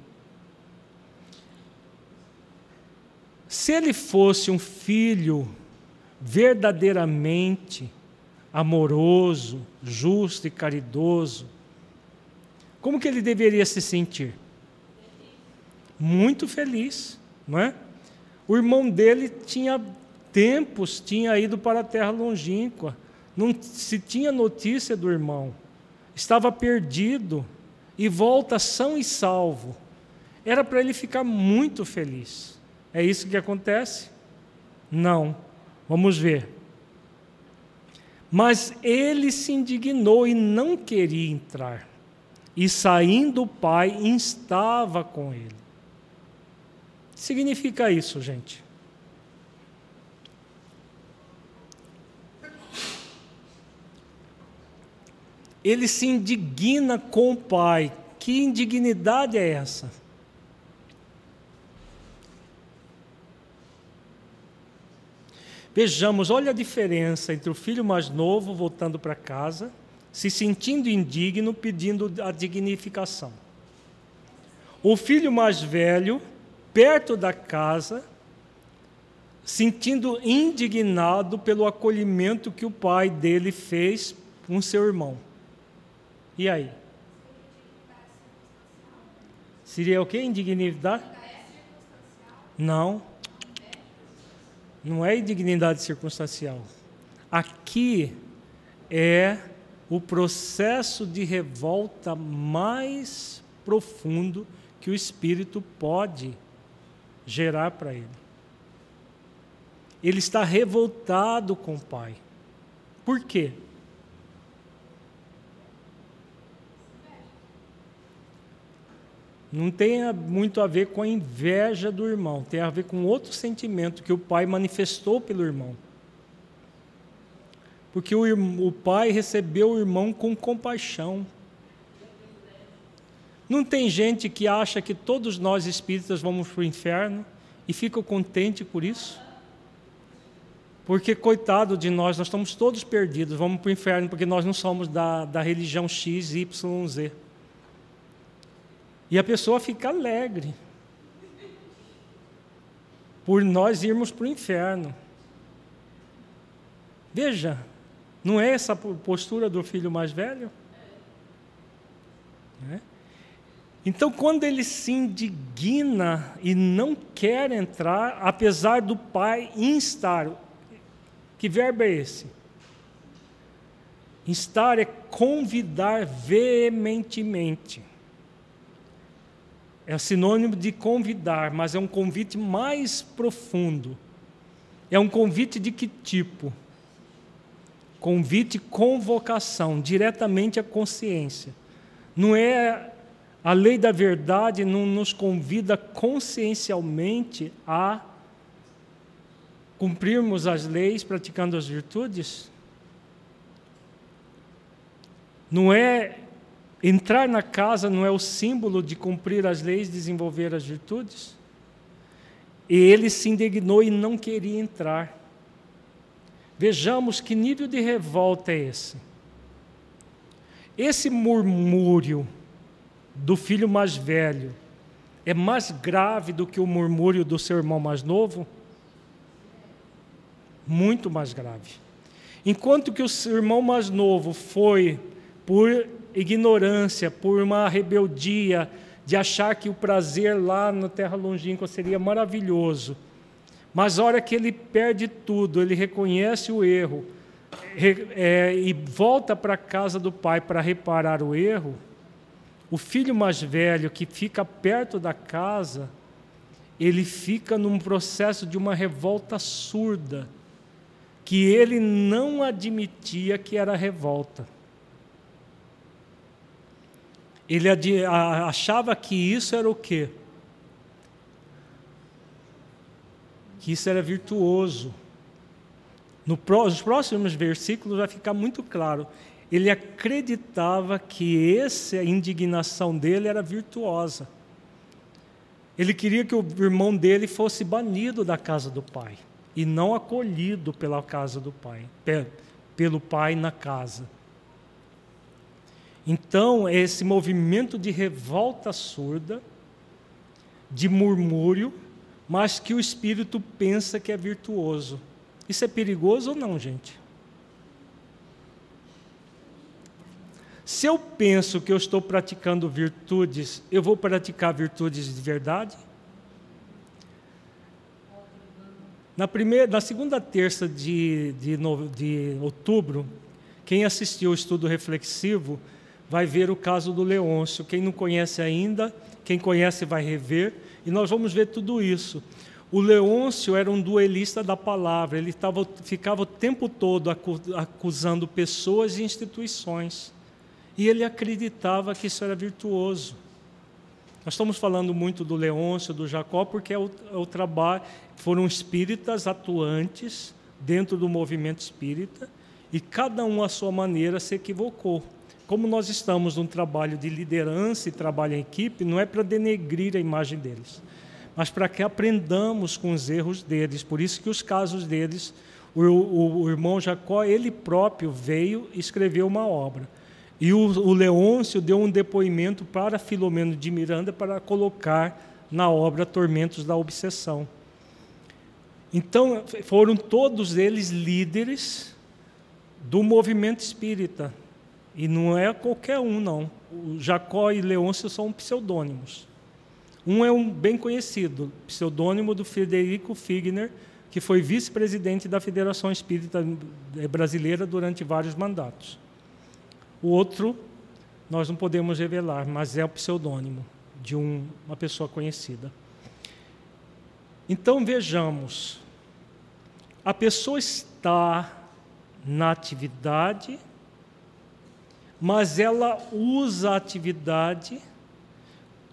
Se ele fosse um filho verdadeiramente amoroso, justo e caridoso, como que ele deveria se sentir? Muito feliz, não é? O irmão dele tinha tempos, tinha ido para a terra longínqua, não se tinha notícia do irmão, estava perdido e volta são e salvo. Era para ele ficar muito feliz. É isso que acontece? Não. Vamos ver. Mas ele se indignou e não queria entrar. E saindo o pai, instava com ele. Significa isso, gente? Ele se indigna com o pai. Que indignidade é essa? Vejamos, olha a diferença entre o filho mais novo voltando para casa, se sentindo indigno, pedindo a dignificação. O filho mais velho, perto da casa, sentindo indignado pelo acolhimento que o pai dele fez com seu irmão. E aí? Seria o que? Indignidade? Não. Não é indignidade circunstancial. Aqui é o processo de revolta mais profundo que o espírito pode gerar para ele. Ele está revoltado com o pai. Por quê? não tem muito a ver com a inveja do irmão, tem a ver com outro sentimento que o pai manifestou pelo irmão. Porque o, o pai recebeu o irmão com compaixão. Não tem gente que acha que todos nós espíritas vamos para o inferno e fica contente por isso? Porque, coitado de nós, nós estamos todos perdidos, vamos para o inferno porque nós não somos da, da religião X, Y, Z. E a pessoa fica alegre por nós irmos para o inferno. Veja, não é essa a postura do filho mais velho? É? Então, quando ele se indigna e não quer entrar, apesar do pai instar, que verbo é esse? Instar é convidar veementemente. É sinônimo de convidar, mas é um convite mais profundo. É um convite de que tipo? Convite convocação, diretamente à consciência. Não é a lei da verdade não nos convida consciencialmente a cumprirmos as leis praticando as virtudes? Não é Entrar na casa não é o símbolo de cumprir as leis, desenvolver as virtudes? E ele se indignou e não queria entrar. Vejamos que nível de revolta é esse. Esse murmúrio do filho mais velho é mais grave do que o murmúrio do seu irmão mais novo? Muito mais grave. Enquanto que o seu irmão mais novo foi por ignorância, por uma rebeldia de achar que o prazer lá na terra longínqua seria maravilhoso. Mas a hora que ele perde tudo, ele reconhece o erro é, e volta para a casa do pai para reparar o erro, o filho mais velho que fica perto da casa, ele fica num processo de uma revolta surda, que ele não admitia que era revolta. Ele achava que isso era o quê? Que isso era virtuoso. No, nos próximos versículos vai ficar muito claro. Ele acreditava que essa indignação dele era virtuosa. Ele queria que o irmão dele fosse banido da casa do pai e não acolhido pela casa do pai, pelo pai na casa. Então, esse movimento de revolta surda, de murmúrio, mas que o espírito pensa que é virtuoso. Isso é perigoso ou não, gente? Se eu penso que eu estou praticando virtudes, eu vou praticar virtudes de verdade? Na, primeira, na segunda terça de, de, de outubro, quem assistiu o estudo reflexivo vai ver o caso do Leôncio. Quem não conhece ainda, quem conhece vai rever, e nós vamos ver tudo isso. O Leôncio era um duelista da palavra, ele tava, ficava o tempo todo acusando pessoas e instituições. E ele acreditava que isso era virtuoso. Nós estamos falando muito do Leôncio, do Jacó, porque é o, é o trabalho, foram espíritas atuantes dentro do movimento espírita, e cada um à sua maneira se equivocou. Como nós estamos num trabalho de liderança e trabalho em equipe, não é para denegrir a imagem deles mas para que aprendamos com os erros deles. Por isso que os casos deles, o, o, o irmão Jacó, ele próprio veio escreveu uma obra. E o, o Leôncio deu um depoimento para Filomeno de Miranda para colocar na obra Tormentos da Obsessão. Então, foram todos eles líderes do movimento espírita. E não é qualquer um, não. O Jacó e Leôncio são pseudônimos. Um é um bem conhecido, pseudônimo do Frederico Figner, que foi vice-presidente da Federação Espírita Brasileira durante vários mandatos. O outro nós não podemos revelar, mas é o pseudônimo de um, uma pessoa conhecida. Então vejamos, a pessoa está na atividade, mas ela usa a atividade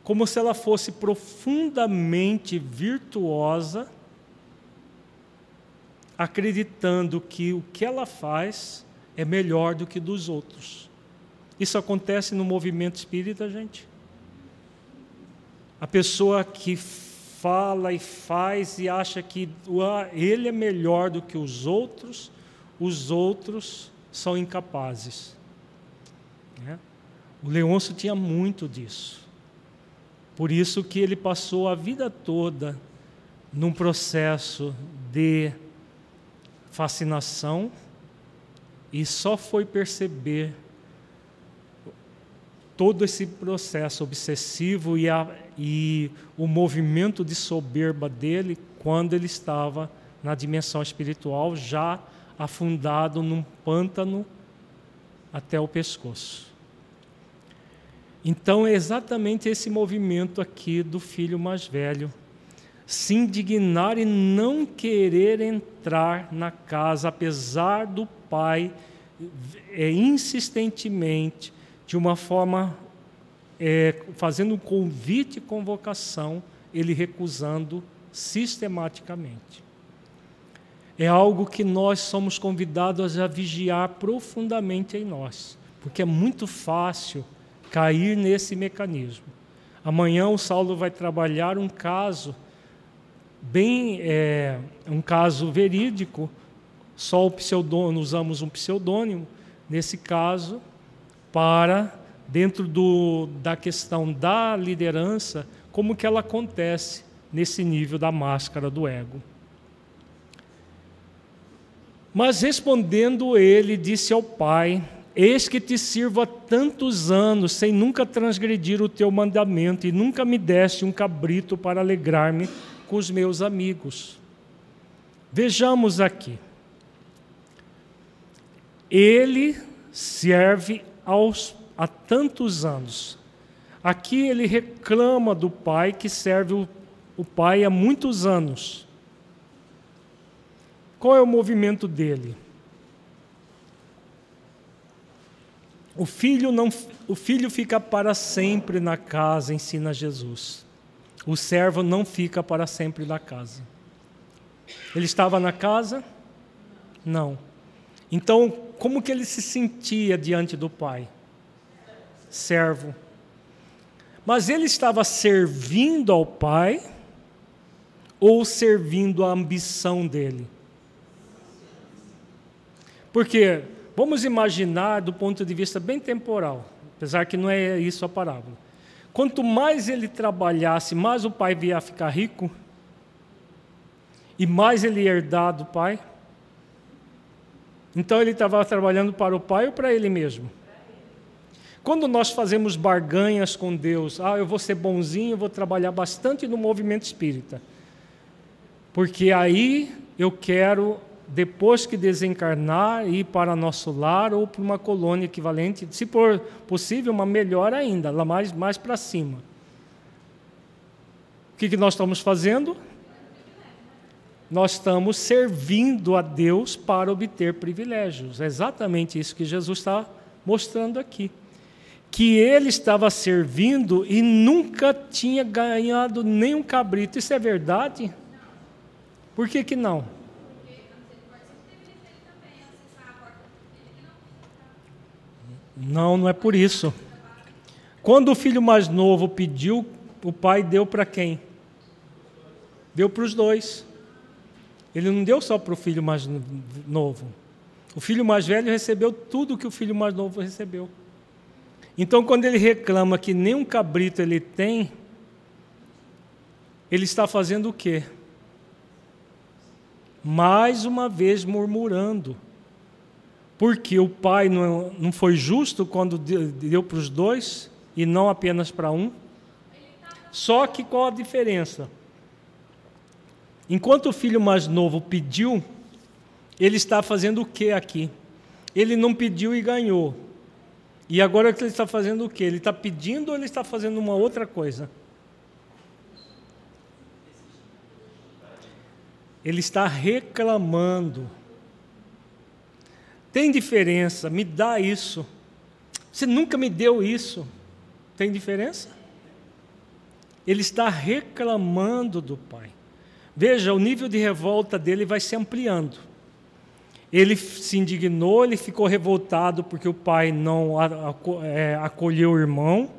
como se ela fosse profundamente virtuosa, acreditando que o que ela faz é melhor do que dos outros. Isso acontece no movimento espírita, gente. A pessoa que fala e faz e acha que ele é melhor do que os outros, os outros são incapazes. Né? O Leôncio tinha muito disso. Por isso que ele passou a vida toda num processo de fascinação e só foi perceber todo esse processo obsessivo e, a, e o movimento de soberba dele quando ele estava na dimensão espiritual, já afundado num pântano até o pescoço. Então é exatamente esse movimento aqui do filho mais velho. Se indignar e não querer entrar na casa, apesar do pai é, insistentemente, de uma forma é, fazendo um convite e convocação, ele recusando sistematicamente. É algo que nós somos convidados a vigiar profundamente em nós, porque é muito fácil cair nesse mecanismo. Amanhã o Saulo vai trabalhar um caso bem é, um caso verídico. Só o pseudônimo usamos um pseudônimo nesse caso para dentro do, da questão da liderança como que ela acontece nesse nível da máscara do ego. Mas respondendo ele, disse ao pai: Eis que te sirvo há tantos anos, sem nunca transgredir o teu mandamento, e nunca me deste um cabrito para alegrar-me com os meus amigos. Vejamos aqui. Ele serve aos, há tantos anos. Aqui ele reclama do pai que serve o o pai há muitos anos. Qual é o movimento dele? O filho, não, o filho fica para sempre na casa, ensina Jesus. O servo não fica para sempre na casa. Ele estava na casa? Não. Então, como que ele se sentia diante do pai? Servo. Mas ele estava servindo ao pai ou servindo a ambição dele? Porque vamos imaginar do ponto de vista bem temporal, apesar que não é isso a parábola. Quanto mais ele trabalhasse, mais o pai via ficar rico e mais ele ia herdar do pai. Então ele estava trabalhando para o pai ou para ele mesmo? Quando nós fazemos barganhas com Deus, ah, eu vou ser bonzinho, vou trabalhar bastante no movimento espírita. Porque aí eu quero, depois que desencarnar, ir para nosso lar ou para uma colônia equivalente, se for possível, uma melhor ainda, lá mais, mais para cima. O que, que nós estamos fazendo? nós estamos servindo a Deus para obter privilégios. É exatamente isso que Jesus está mostrando aqui. Que ele estava servindo e nunca tinha ganhado nenhum cabrito. Isso é verdade? Por que, que não? Não, não é por isso. Quando o filho mais novo pediu, o pai deu para quem? Deu para os dois. Ele não deu só para o filho mais novo. O filho mais velho recebeu tudo que o filho mais novo recebeu. Então, quando ele reclama que nem um cabrito ele tem, ele está fazendo o quê? Mais uma vez murmurando. Porque o pai não, não foi justo quando deu para os dois e não apenas para um? Só que qual a diferença? Enquanto o filho mais novo pediu, ele está fazendo o que aqui? Ele não pediu e ganhou. E agora ele está fazendo o que? Ele está pedindo ou ele está fazendo uma outra coisa? Ele está reclamando. Tem diferença, me dá isso. Você nunca me deu isso. Tem diferença? Ele está reclamando do Pai. Veja, o nível de revolta dele vai se ampliando. Ele se indignou, ele ficou revoltado porque o pai não é, acolheu o irmão.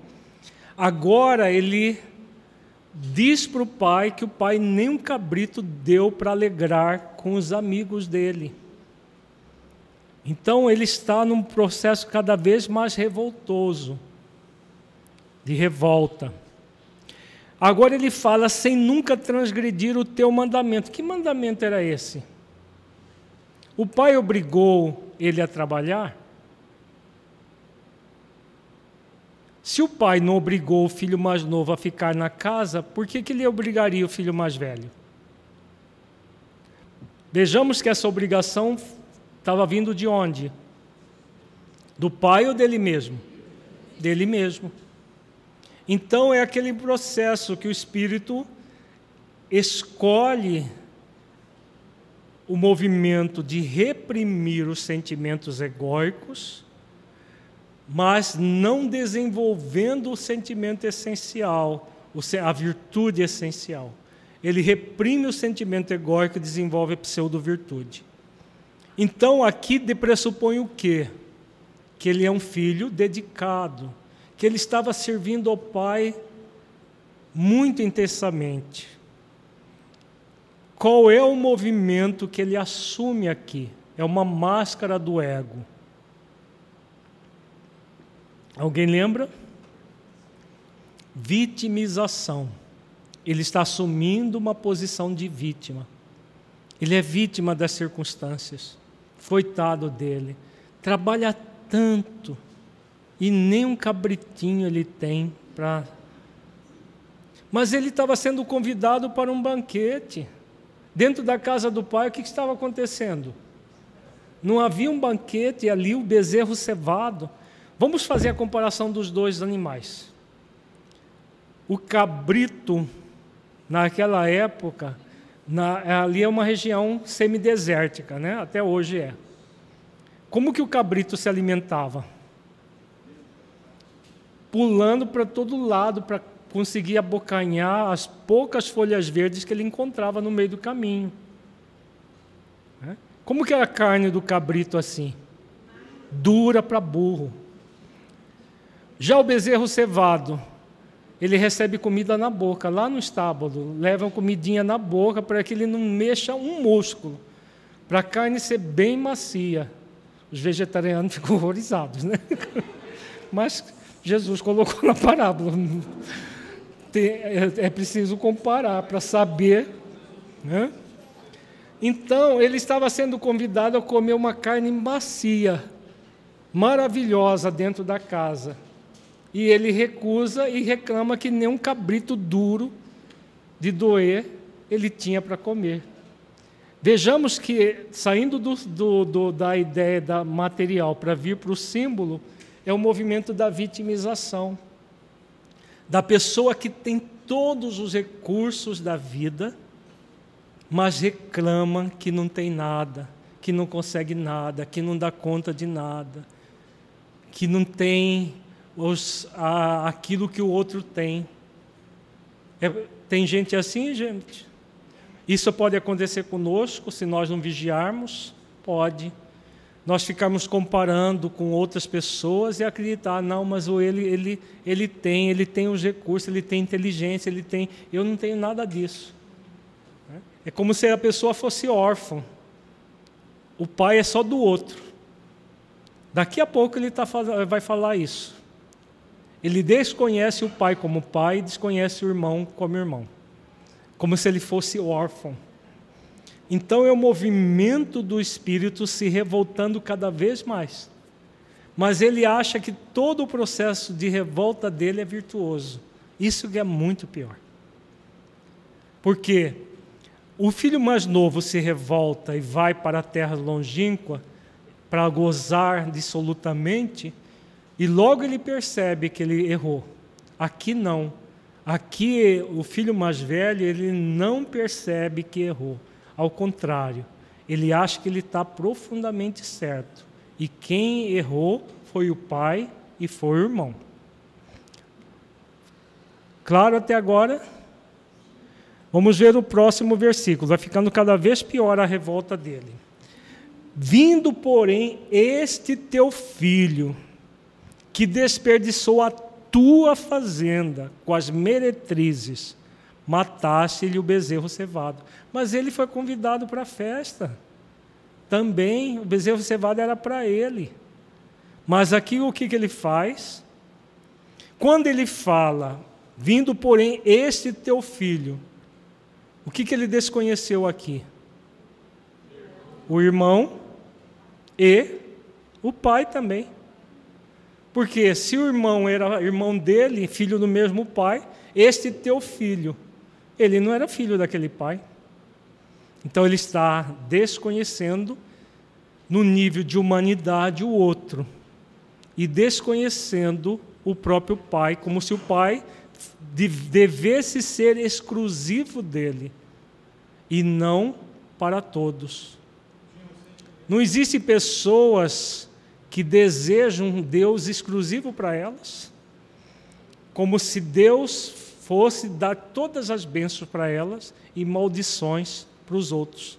Agora ele diz para o pai que o pai nem um cabrito deu para alegrar com os amigos dele. Então ele está num processo cada vez mais revoltoso, de revolta. Agora ele fala sem nunca transgredir o teu mandamento. Que mandamento era esse? O pai obrigou ele a trabalhar? Se o pai não obrigou o filho mais novo a ficar na casa, por que, que ele obrigaria o filho mais velho? Vejamos que essa obrigação estava vindo de onde? Do pai ou dele mesmo? Dele mesmo. Então é aquele processo que o espírito escolhe o movimento de reprimir os sentimentos egóicos, mas não desenvolvendo o sentimento essencial, a virtude essencial. Ele reprime o sentimento egóico e desenvolve a pseudo-virtude. Então aqui pressupõe o quê? Que ele é um filho dedicado, que ele estava servindo ao Pai muito intensamente. Qual é o movimento que ele assume aqui? É uma máscara do ego. Alguém lembra? Vitimização. Ele está assumindo uma posição de vítima. Ele é vítima das circunstâncias. Coitado dele. Trabalha tanto e nem um cabritinho ele tem para. Mas ele estava sendo convidado para um banquete. Dentro da casa do pai, o que estava acontecendo? Não havia um banquete ali, o bezerro cevado. Vamos fazer a comparação dos dois animais. O cabrito naquela época, na, ali é uma região semidesértica, né? até hoje é. Como que o cabrito se alimentava? Pulando para todo lado para conseguir abocanhar as poucas folhas verdes que ele encontrava no meio do caminho. Né? Como que era a carne do cabrito assim? Dura para burro. Já o bezerro cevado, ele recebe comida na boca, lá no estábulo, levam comidinha na boca para que ele não mexa um músculo, para a carne ser bem macia. Os vegetarianos ficam horrorizados, né? Mas Jesus colocou na parábola. É, é preciso comparar para saber. Né? Então, ele estava sendo convidado a comer uma carne macia, maravilhosa dentro da casa. E ele recusa e reclama que nem um cabrito duro de doer ele tinha para comer. Vejamos que, saindo do, do, do, da ideia da material para vir para o símbolo, é o movimento da vitimização. Da pessoa que tem todos os recursos da vida, mas reclama que não tem nada, que não consegue nada, que não dá conta de nada, que não tem os, a, aquilo que o outro tem. É, tem gente assim, gente? Isso pode acontecer conosco se nós não vigiarmos? Pode. Nós ficarmos comparando com outras pessoas e acreditar, não, mas ele, ele, ele tem, ele tem os recursos, ele tem inteligência, ele tem. Eu não tenho nada disso. É como se a pessoa fosse órfã. O pai é só do outro. Daqui a pouco ele tá, vai falar isso. Ele desconhece o pai como pai e desconhece o irmão como irmão. Como se ele fosse órfão. Então é o movimento do espírito se revoltando cada vez mais. Mas ele acha que todo o processo de revolta dele é virtuoso. Isso que é muito pior. Porque o filho mais novo se revolta e vai para a terra longínqua para gozar dissolutamente e logo ele percebe que ele errou. Aqui não. Aqui o filho mais velho, ele não percebe que errou. Ao contrário, ele acha que ele está profundamente certo. E quem errou foi o pai e foi o irmão. Claro até agora? Vamos ver o próximo versículo. Vai ficando cada vez pior a revolta dele. Vindo, porém, este teu filho que desperdiçou a tua fazenda com as meretrizes, mataste-lhe o bezerro cevado. Mas ele foi convidado para a festa. Também o bezerro cevado era para ele. Mas aqui o que, que ele faz? Quando ele fala, vindo porém este teu filho, o que, que ele desconheceu aqui? O irmão e o pai também. Porque se o irmão era irmão dele, filho do mesmo pai, este teu filho, ele não era filho daquele pai. Então ele está desconhecendo no nível de humanidade o outro e desconhecendo o próprio pai, como se o pai devesse ser exclusivo dele e não para todos. Não existem pessoas que desejam um Deus exclusivo para elas, como se Deus fosse dar todas as bênçãos para elas e maldições para os outros.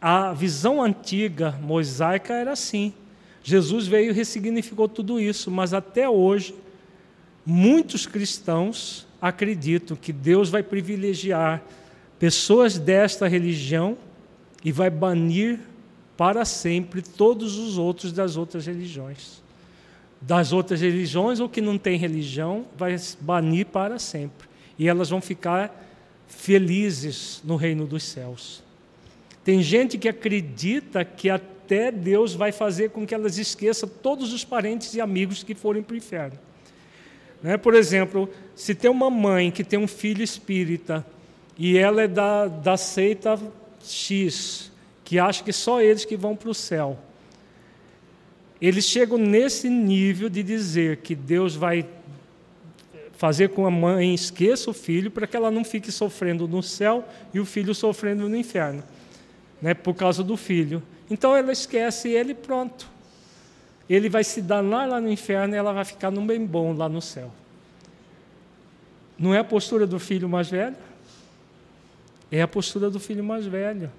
A visão antiga mosaica era assim. Jesus veio e ressignificou tudo isso, mas até hoje muitos cristãos acreditam que Deus vai privilegiar pessoas desta religião e vai banir para sempre todos os outros das outras religiões. Das outras religiões, ou que não tem religião, vai banir para sempre. E elas vão ficar felizes no reino dos céus. Tem gente que acredita que até Deus vai fazer com que elas esqueçam todos os parentes e amigos que forem para o inferno. Né? Por exemplo, se tem uma mãe que tem um filho espírita e ela é da, da seita X, que acham que só eles que vão para o céu. Eles chegam nesse nível de dizer que Deus vai fazer com a mãe esqueça o filho para que ela não fique sofrendo no céu e o filho sofrendo no inferno, né, por causa do filho. Então ela esquece ele pronto. Ele vai se danar lá no inferno e ela vai ficar num bem bom lá no céu. Não é a postura do filho mais velho? É a postura do filho mais velho.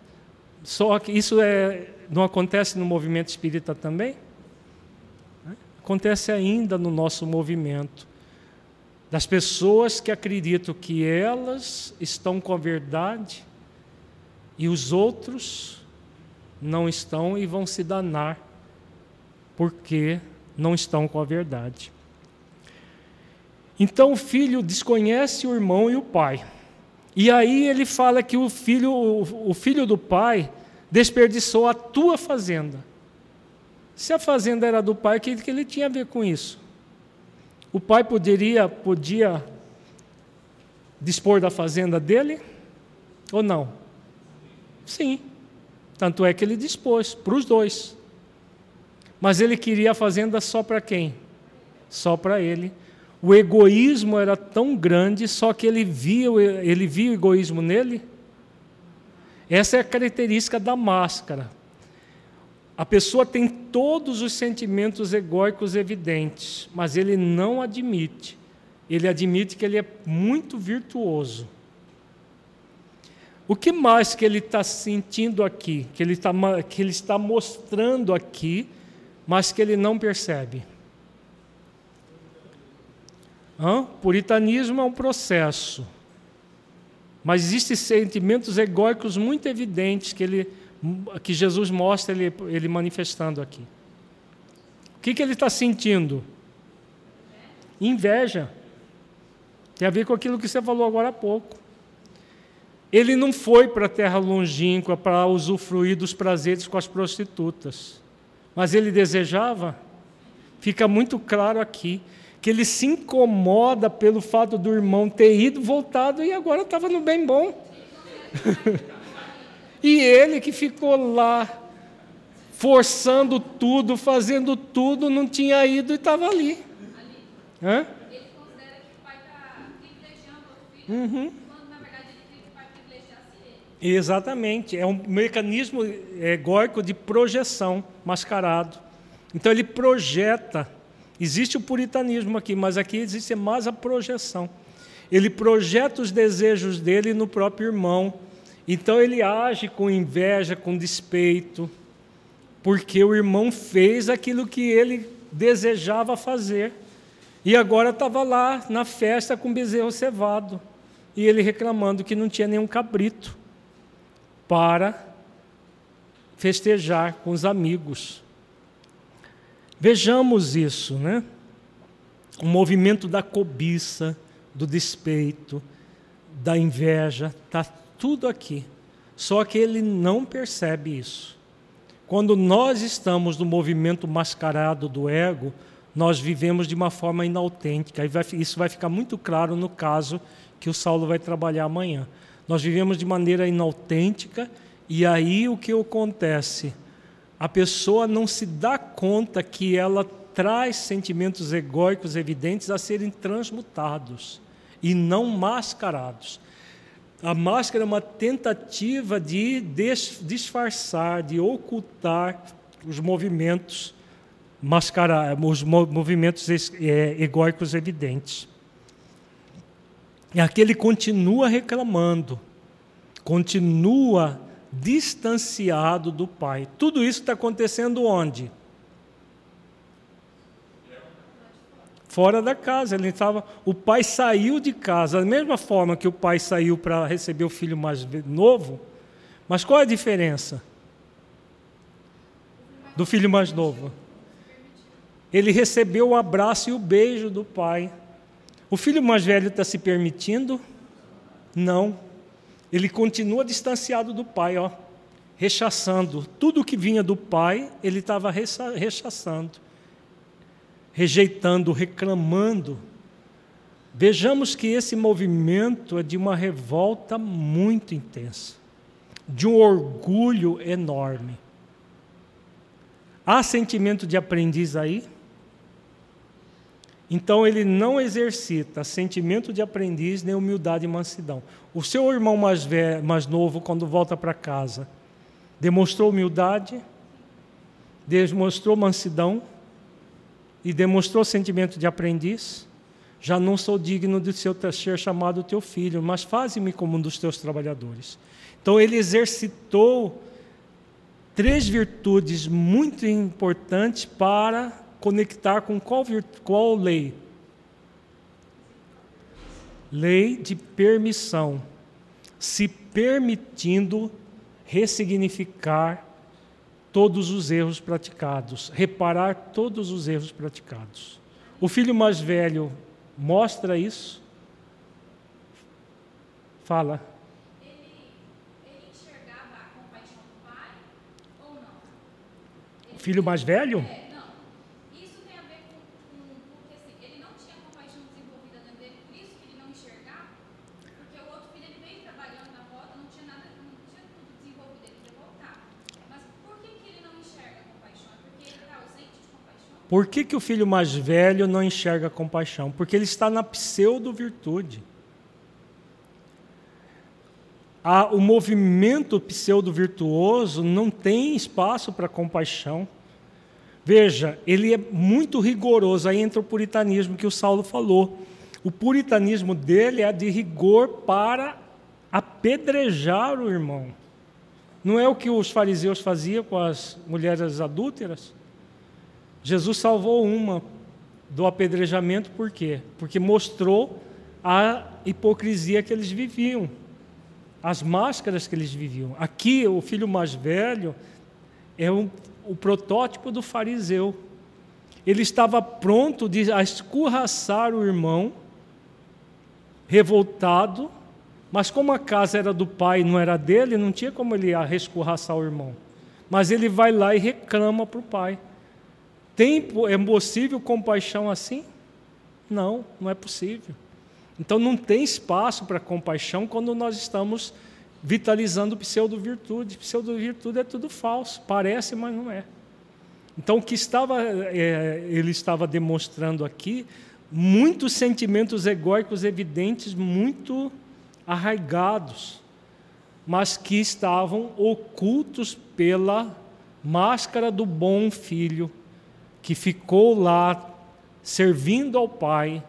Só que isso é, não acontece no movimento espírita também? Acontece ainda no nosso movimento das pessoas que acreditam que elas estão com a verdade e os outros não estão e vão se danar porque não estão com a verdade. Então o filho desconhece o irmão e o pai. E aí ele fala que o filho, o filho do pai desperdiçou a tua fazenda. Se a fazenda era do pai, o que, ele tinha a ver com isso? O pai poderia, podia dispor da fazenda dele ou não? Sim. Tanto é que ele dispôs para os dois. Mas ele queria a fazenda só para quem? Só para ele. O egoísmo era tão grande, só que ele via, ele via o egoísmo nele. Essa é a característica da máscara. A pessoa tem todos os sentimentos egóicos evidentes, mas ele não admite. Ele admite que ele é muito virtuoso. O que mais que ele está sentindo aqui, que ele, tá, que ele está mostrando aqui, mas que ele não percebe? Hã? Puritanismo é um processo, mas existem sentimentos egóicos muito evidentes que ele que Jesus mostra ele, ele manifestando aqui. O que, que ele está sentindo? Inveja. Tem a ver com aquilo que você falou agora há pouco. Ele não foi para a terra longínqua para usufruir dos prazeres com as prostitutas, mas ele desejava. Fica muito claro aqui que ele se incomoda pelo fato do irmão ter ido, voltado e agora estava no bem bom. E ele que ficou lá, forçando tudo, fazendo tudo, não tinha ido e estava ali. Hã? Ele considera que o pai está privilegiando o filho, uhum. quando na verdade ele que o pai privilegiasse ele. Exatamente, é um mecanismo egóico de projeção mascarado. Então ele projeta. Existe o puritanismo aqui, mas aqui existe mais a projeção. Ele projeta os desejos dele no próprio irmão então ele age com inveja, com despeito, porque o irmão fez aquilo que ele desejava fazer. E agora estava lá na festa com bezerro cevado. E ele reclamando que não tinha nenhum cabrito para festejar com os amigos. Vejamos isso, né? O movimento da cobiça, do despeito, da inveja, está tudo aqui. Só que ele não percebe isso. Quando nós estamos no movimento mascarado do ego, nós vivemos de uma forma inautêntica. E isso vai ficar muito claro no caso que o Saulo vai trabalhar amanhã. Nós vivemos de maneira inautêntica e aí o que acontece? A pessoa não se dá conta que ela traz sentimentos egóicos evidentes a serem transmutados e não mascarados. A máscara é uma tentativa de disfarçar, de ocultar os movimentos mascarar, os movimentos é, egóicos evidentes. E aqui ele continua reclamando, continua distanciado do Pai. Tudo isso está acontecendo onde? fora da casa. Ele estava, o pai saiu de casa, da mesma forma que o pai saiu para receber o filho mais novo. Mas qual é a diferença do filho mais novo? Ele recebeu o abraço e o beijo do pai. O filho mais velho está se permitindo? Não. Ele continua distanciado do pai, ó, rechaçando. Tudo que vinha do pai, ele estava rechaçando rejeitando, reclamando. Vejamos que esse movimento é de uma revolta muito intensa, de um orgulho enorme. Há sentimento de aprendiz aí? Então ele não exercita sentimento de aprendiz nem humildade e mansidão. O seu irmão mais, velho, mais novo, quando volta para casa, demonstrou humildade, demonstrou mansidão e demonstrou sentimento de aprendiz. Já não sou digno de ser chamado teu filho, mas faze-me como um dos teus trabalhadores. Então ele exercitou três virtudes muito importantes para conectar com qual, qual lei? Lei de permissão. Se permitindo ressignificar todos os erros praticados, reparar todos os erros praticados. O filho mais velho mostra isso. Fala. O filho mais velho? É. Por que, que o filho mais velho não enxerga compaixão? Porque ele está na pseudo-virtude. o movimento pseudo-virtuoso não tem espaço para compaixão. Veja, ele é muito rigoroso. Aí entra o puritanismo que o Saulo falou. O puritanismo dele é de rigor para apedrejar o irmão. Não é o que os fariseus faziam com as mulheres adúlteras? Jesus salvou uma do apedrejamento, por quê? Porque mostrou a hipocrisia que eles viviam, as máscaras que eles viviam. Aqui, o filho mais velho é um, o protótipo do fariseu. Ele estava pronto de, a escorraçar o irmão, revoltado, mas como a casa era do pai e não era dele, não tinha como ele escorraçar o irmão. Mas ele vai lá e reclama para o pai. Tem, é possível compaixão assim? Não, não é possível. Então não tem espaço para compaixão quando nós estamos vitalizando pseudo-virtude. Pseudo-virtude é tudo falso, parece, mas não é. Então o que estava, é, ele estava demonstrando aqui, muitos sentimentos egóicos evidentes, muito arraigados, mas que estavam ocultos pela máscara do bom filho que ficou lá servindo ao Pai,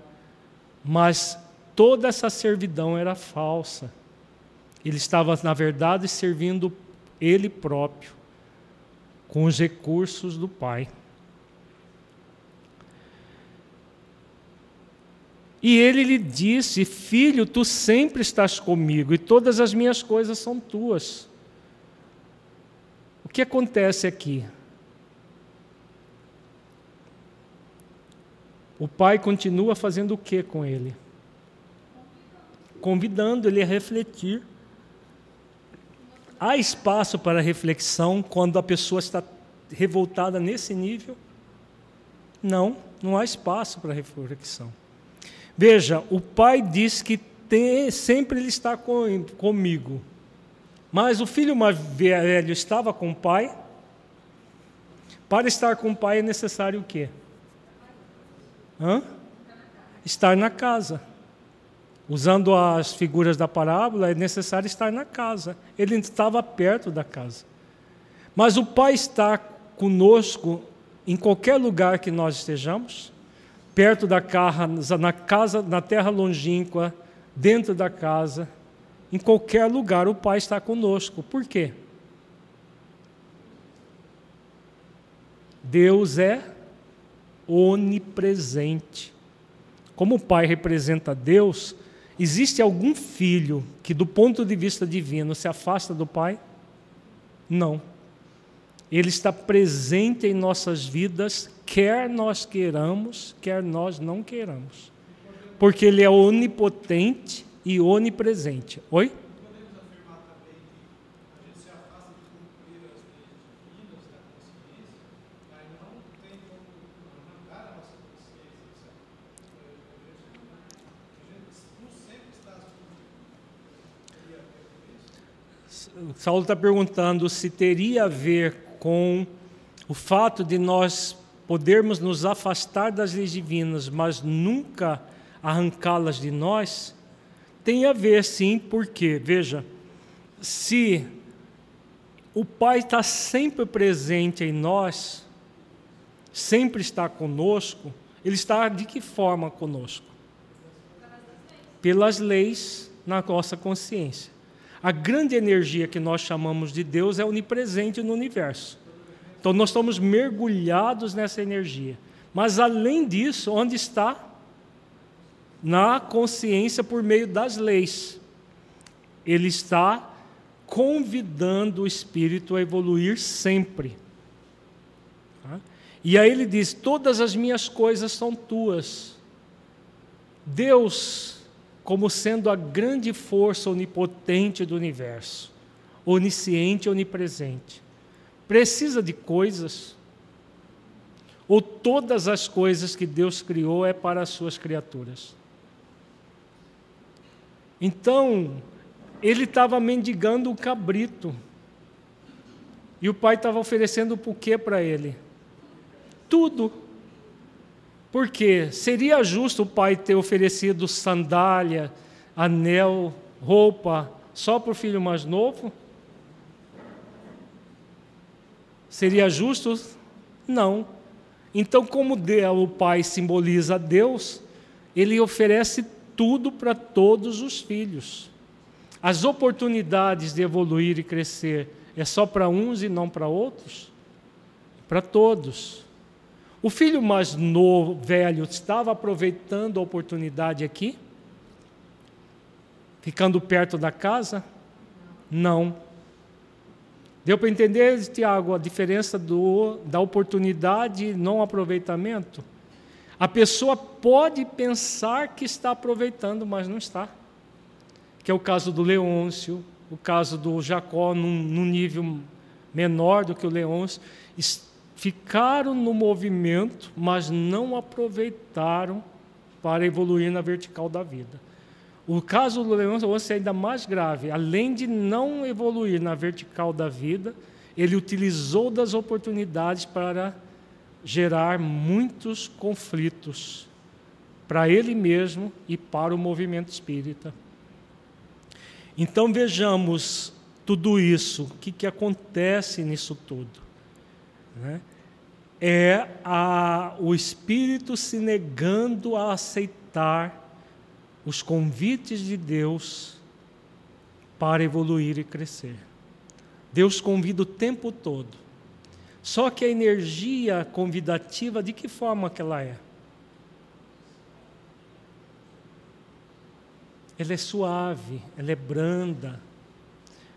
mas toda essa servidão era falsa. Ele estava, na verdade, servindo ele próprio, com os recursos do Pai. E ele lhe disse: Filho, tu sempre estás comigo e todas as minhas coisas são tuas. O que acontece aqui? O pai continua fazendo o que com ele? Convidando ele a refletir. Há espaço para reflexão quando a pessoa está revoltada nesse nível? Não, não há espaço para reflexão. Veja, o pai diz que tem, sempre ele está com, comigo. Mas o filho mais velho estava com o pai. Para estar com o pai é necessário o quê? Hã? Estar na casa. Usando as figuras da parábola, é necessário estar na casa. Ele estava perto da casa. Mas o Pai está conosco em qualquer lugar que nós estejamos, perto da casa, na casa, na terra longínqua, dentro da casa, em qualquer lugar o Pai está conosco. Por quê? Deus é onipresente. Como o Pai representa Deus, existe algum filho que, do ponto de vista divino, se afasta do Pai? Não. Ele está presente em nossas vidas, quer nós queiramos, quer nós não queiramos. Porque Ele é onipotente e onipresente. Oi? Saulo está perguntando se teria a ver com o fato de nós podermos nos afastar das leis divinas, mas nunca arrancá-las de nós, tem a ver sim, porque, veja, se o Pai está sempre presente em nós, sempre está conosco, Ele está de que forma conosco? Pelas leis na nossa consciência. A grande energia que nós chamamos de Deus é onipresente no universo. Então nós estamos mergulhados nessa energia. Mas além disso, onde está? Na consciência por meio das leis. Ele está convidando o espírito a evoluir sempre. Tá? E aí ele diz: Todas as minhas coisas são tuas. Deus, como sendo a grande força onipotente do universo, onisciente e onipresente, precisa de coisas? Ou todas as coisas que Deus criou é para as suas criaturas? Então, ele estava mendigando o cabrito. E o pai estava oferecendo o quê para ele? Tudo. Porque seria justo o pai ter oferecido sandália, anel, roupa só para o filho mais novo? Seria justo? Não. Então, como o pai simboliza Deus, ele oferece tudo para todos os filhos. As oportunidades de evoluir e crescer é só para uns e não para outros? Para todos. O filho mais novo, velho, estava aproveitando a oportunidade aqui? Ficando perto da casa? Não. Deu para entender, Tiago, a diferença do, da oportunidade e não aproveitamento? A pessoa pode pensar que está aproveitando, mas não está que é o caso do Leôncio, o caso do Jacó, num, num nível menor do que o Leôncio, ficaram no movimento, mas não aproveitaram para evoluir na vertical da vida. O caso do Leôncio é ainda mais grave. Além de não evoluir na vertical da vida, ele utilizou das oportunidades para gerar muitos conflitos para ele mesmo e para o movimento espírita. Então vejamos tudo isso, o que, que acontece nisso tudo. Né? É a, o espírito se negando a aceitar os convites de Deus para evoluir e crescer. Deus convida o tempo todo. Só que a energia convidativa, de que forma que ela é? ela é suave, ela é branda.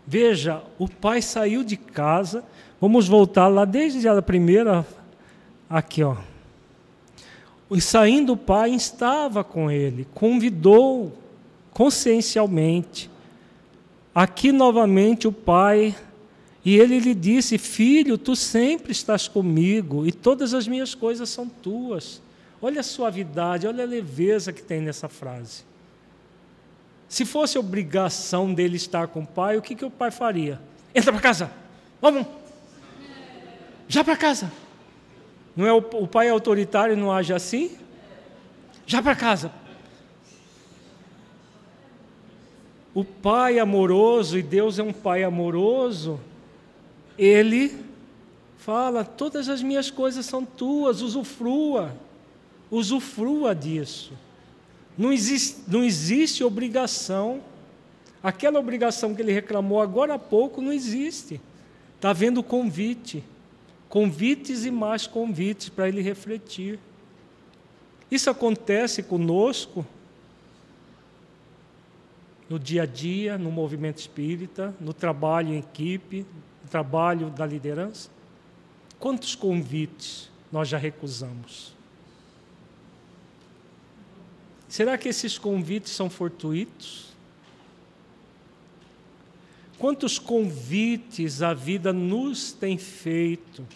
Veja, o pai saiu de casa, vamos voltar lá desde a primeira, aqui ó. E saindo o pai estava com ele, convidou consciencialmente. Aqui novamente o pai, e ele lhe disse: Filho, tu sempre estás comigo e todas as minhas coisas são tuas. Olha a suavidade, olha a leveza que tem nessa frase. Se fosse obrigação dele estar com o pai, o que, que o pai faria? Entra para casa, vamos, já para casa. Não é o, o pai autoritário não age assim? Já para casa. O pai amoroso, e Deus é um pai amoroso, ele fala: todas as minhas coisas são tuas, usufrua, usufrua disso. Não existe, não existe obrigação. Aquela obrigação que ele reclamou agora há pouco não existe. Está havendo convite. Convites e mais convites para ele refletir. Isso acontece conosco no dia a dia, no movimento espírita, no trabalho em equipe, no trabalho da liderança. Quantos convites nós já recusamos? Será que esses convites são fortuitos? Quantos convites a vida nos tem feito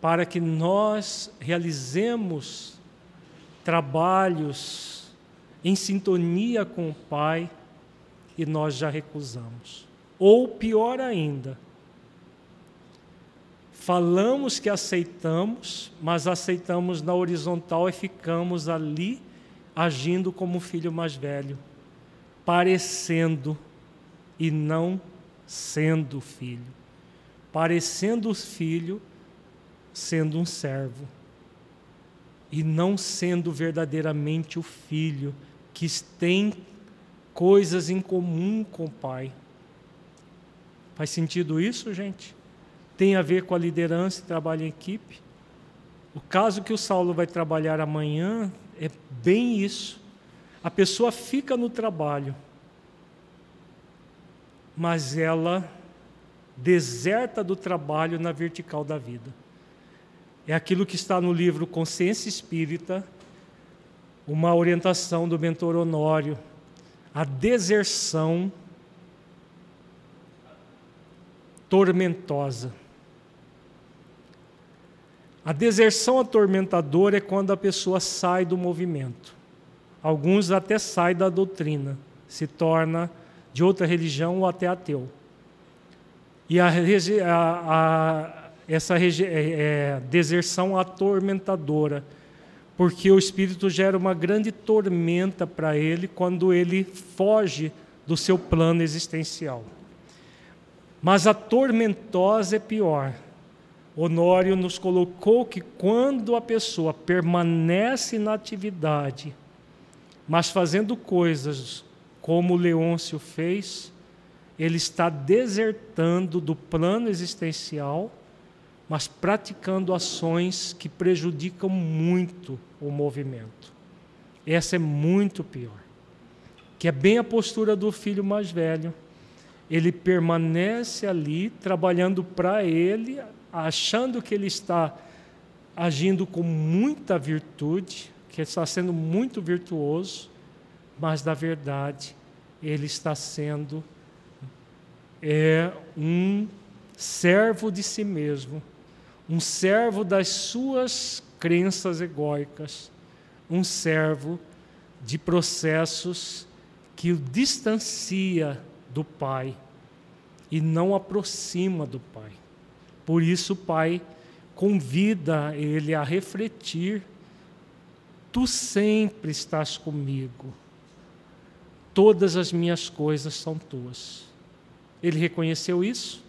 para que nós realizemos trabalhos em sintonia com o Pai e nós já recusamos? Ou pior ainda, falamos que aceitamos, mas aceitamos na horizontal e ficamos ali agindo como o filho mais velho, parecendo e não sendo filho, parecendo filho, sendo um servo, e não sendo verdadeiramente o filho que tem coisas em comum com o pai. Faz sentido isso, gente? Tem a ver com a liderança e trabalho em equipe? O caso que o Saulo vai trabalhar amanhã é bem isso. A pessoa fica no trabalho, mas ela deserta do trabalho na vertical da vida. É aquilo que está no livro Consciência Espírita, uma orientação do mentor Honório, a deserção tormentosa. A deserção atormentadora é quando a pessoa sai do movimento. Alguns até saem da doutrina, se torna de outra religião ou até ateu. E a, a, a, essa é, é, deserção atormentadora, porque o espírito gera uma grande tormenta para ele quando ele foge do seu plano existencial. Mas a tormentosa é pior. Honório nos colocou que quando a pessoa permanece na atividade, mas fazendo coisas como Leôncio fez, ele está desertando do plano existencial, mas praticando ações que prejudicam muito o movimento. Essa é muito pior. Que é bem a postura do filho mais velho. Ele permanece ali trabalhando para ele, achando que ele está agindo com muita virtude, que está sendo muito virtuoso, mas na verdade ele está sendo é um servo de si mesmo, um servo das suas crenças egóicas, um servo de processos que o distancia do Pai e não aproxima do Pai. Por isso o Pai convida ele a refletir: Tu sempre estás comigo todas as minhas coisas são tuas. Ele reconheceu isso?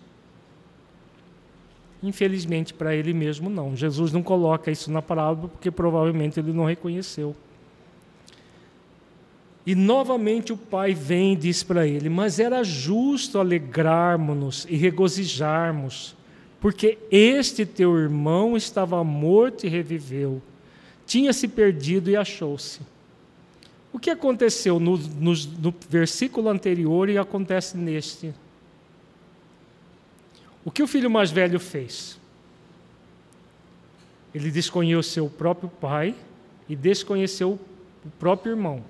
Infelizmente, para ele mesmo, não. Jesus não coloca isso na parábola porque provavelmente ele não reconheceu. E novamente o pai vem e diz para ele: Mas era justo alegrarmos-nos e regozijarmos, porque este teu irmão estava morto e reviveu, tinha se perdido e achou-se. O que aconteceu no, no, no versículo anterior e acontece neste? O que o filho mais velho fez? Ele desconheceu o próprio pai e desconheceu o próprio irmão.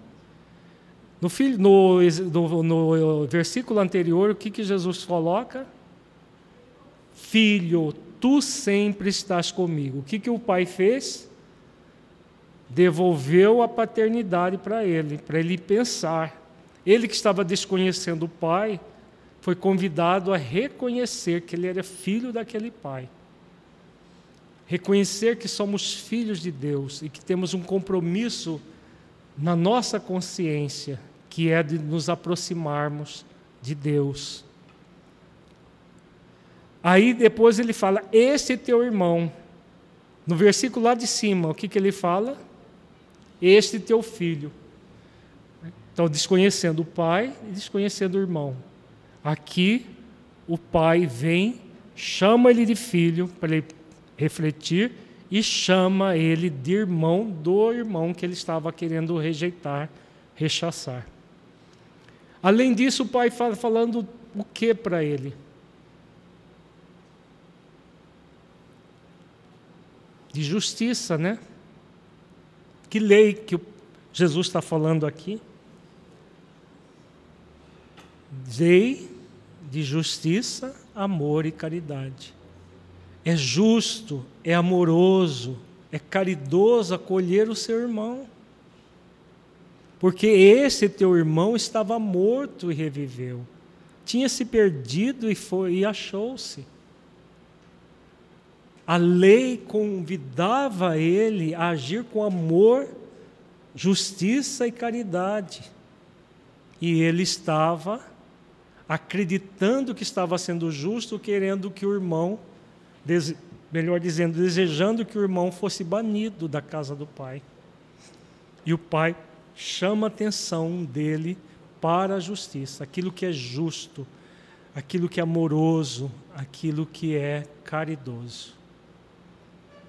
No, filho, no, no, no, versículo anterior, o que, que Jesus coloca? Filho, tu sempre estás comigo. O que, que o pai fez? Devolveu a paternidade para ele, para ele pensar. Ele que estava desconhecendo o pai, foi convidado a reconhecer que ele era filho daquele pai. Reconhecer que somos filhos de Deus e que temos um compromisso na nossa consciência, que é de nos aproximarmos de Deus. Aí depois ele fala: Esse teu irmão. No versículo lá de cima, o que, que ele fala? Este teu filho. Então, desconhecendo o pai e desconhecendo o irmão. Aqui, o pai vem, chama ele de filho para ele refletir e chama ele de irmão do irmão que ele estava querendo rejeitar, rechaçar. Além disso, o pai fala falando o que para ele? De justiça, né? Que lei que Jesus está falando aqui? Lei de justiça, amor e caridade. É justo, é amoroso, é caridoso acolher o seu irmão. Porque esse teu irmão estava morto e reviveu. Tinha se perdido e foi e achou-se. A lei convidava ele a agir com amor, justiça e caridade. E ele estava acreditando que estava sendo justo, querendo que o irmão, melhor dizendo, desejando que o irmão fosse banido da casa do pai. E o pai chama a atenção dele para a justiça, aquilo que é justo, aquilo que é amoroso, aquilo que é caridoso.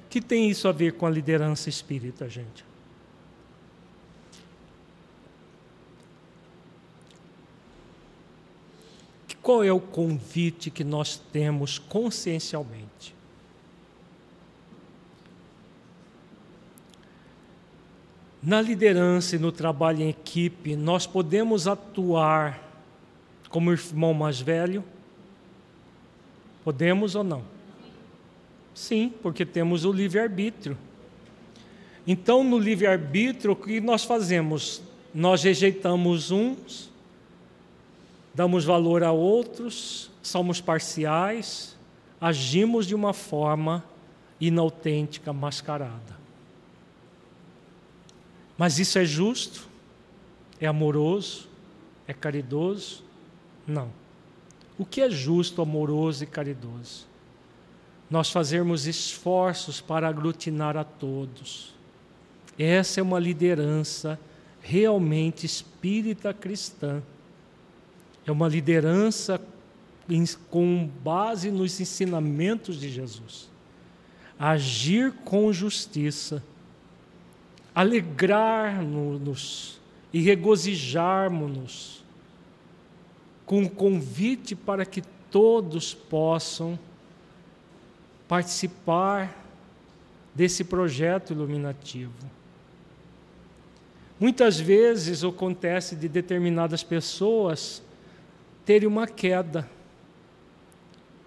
Que tem isso a ver com a liderança espírita, gente? Qual é o convite que nós temos consciencialmente? Na liderança e no trabalho em equipe, nós podemos atuar como irmão mais velho? Podemos ou não? Sim, porque temos o livre-arbítrio. Então, no livre-arbítrio, o que nós fazemos? Nós rejeitamos uns, damos valor a outros, somos parciais, agimos de uma forma inautêntica, mascarada. Mas isso é justo? É amoroso? É caridoso? Não. O que é justo, amoroso e caridoso? Nós fazermos esforços para aglutinar a todos. Essa é uma liderança realmente espírita cristã. É uma liderança com base nos ensinamentos de Jesus. Agir com justiça alegrar-nos e regozijarmos-nos com o convite para que todos possam participar desse projeto iluminativo. Muitas vezes acontece de determinadas pessoas terem uma queda.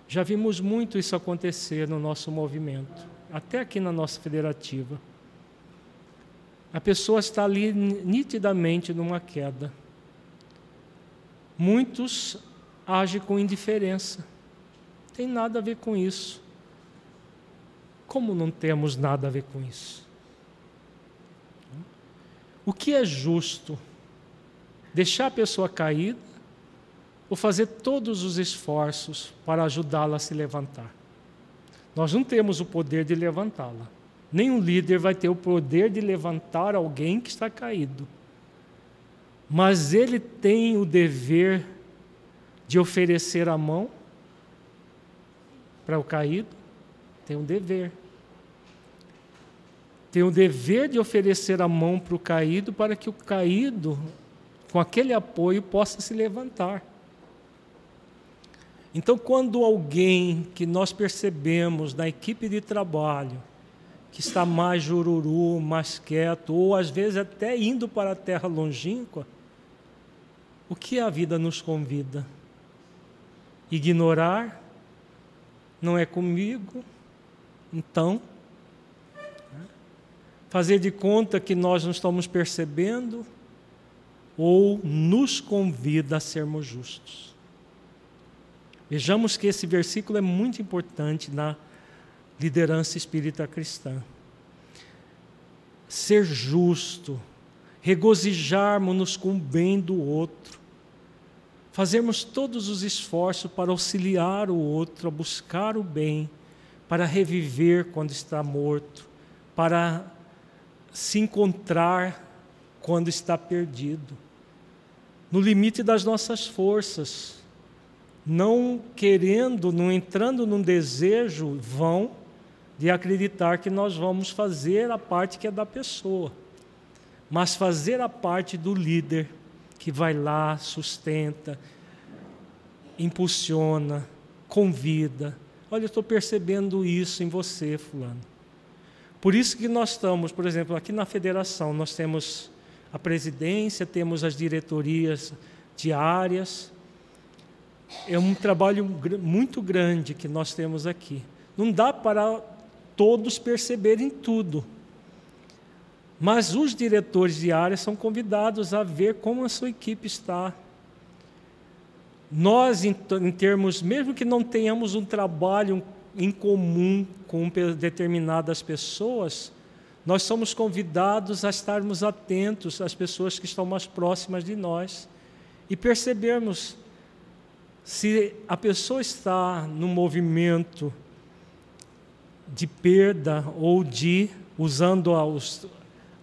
Já vimos muito isso acontecer no nosso movimento, até aqui na nossa federativa. A pessoa está ali nitidamente numa queda. Muitos agem com indiferença. Tem nada a ver com isso. Como não temos nada a ver com isso? O que é justo? Deixar a pessoa caída ou fazer todos os esforços para ajudá-la a se levantar? Nós não temos o poder de levantá-la. Nenhum líder vai ter o poder de levantar alguém que está caído. Mas ele tem o dever de oferecer a mão para o caído, tem um dever. Tem o dever de oferecer a mão para o caído para que o caído, com aquele apoio, possa se levantar. Então, quando alguém que nós percebemos na equipe de trabalho que está mais jururu, mais quieto, ou às vezes até indo para a terra longínqua, o que a vida nos convida? Ignorar? Não é comigo? Então, fazer de conta que nós não estamos percebendo? Ou nos convida a sermos justos? Vejamos que esse versículo é muito importante na liderança espírita cristã. Ser justo, regozijarmos-nos com o bem do outro, fazermos todos os esforços para auxiliar o outro a buscar o bem, para reviver quando está morto, para se encontrar quando está perdido, no limite das nossas forças, não querendo, não entrando num desejo vão de acreditar que nós vamos fazer a parte que é da pessoa, mas fazer a parte do líder que vai lá, sustenta, impulsiona, convida. Olha, eu estou percebendo isso em você, fulano. Por isso que nós estamos, por exemplo, aqui na federação, nós temos a presidência, temos as diretorias diárias. É um trabalho muito grande que nós temos aqui. Não dá para todos perceberem tudo. Mas os diretores de são convidados a ver como a sua equipe está. Nós, em termos, mesmo que não tenhamos um trabalho em comum com determinadas pessoas, nós somos convidados a estarmos atentos às pessoas que estão mais próximas de nós e percebermos se a pessoa está no movimento de perda ou de usando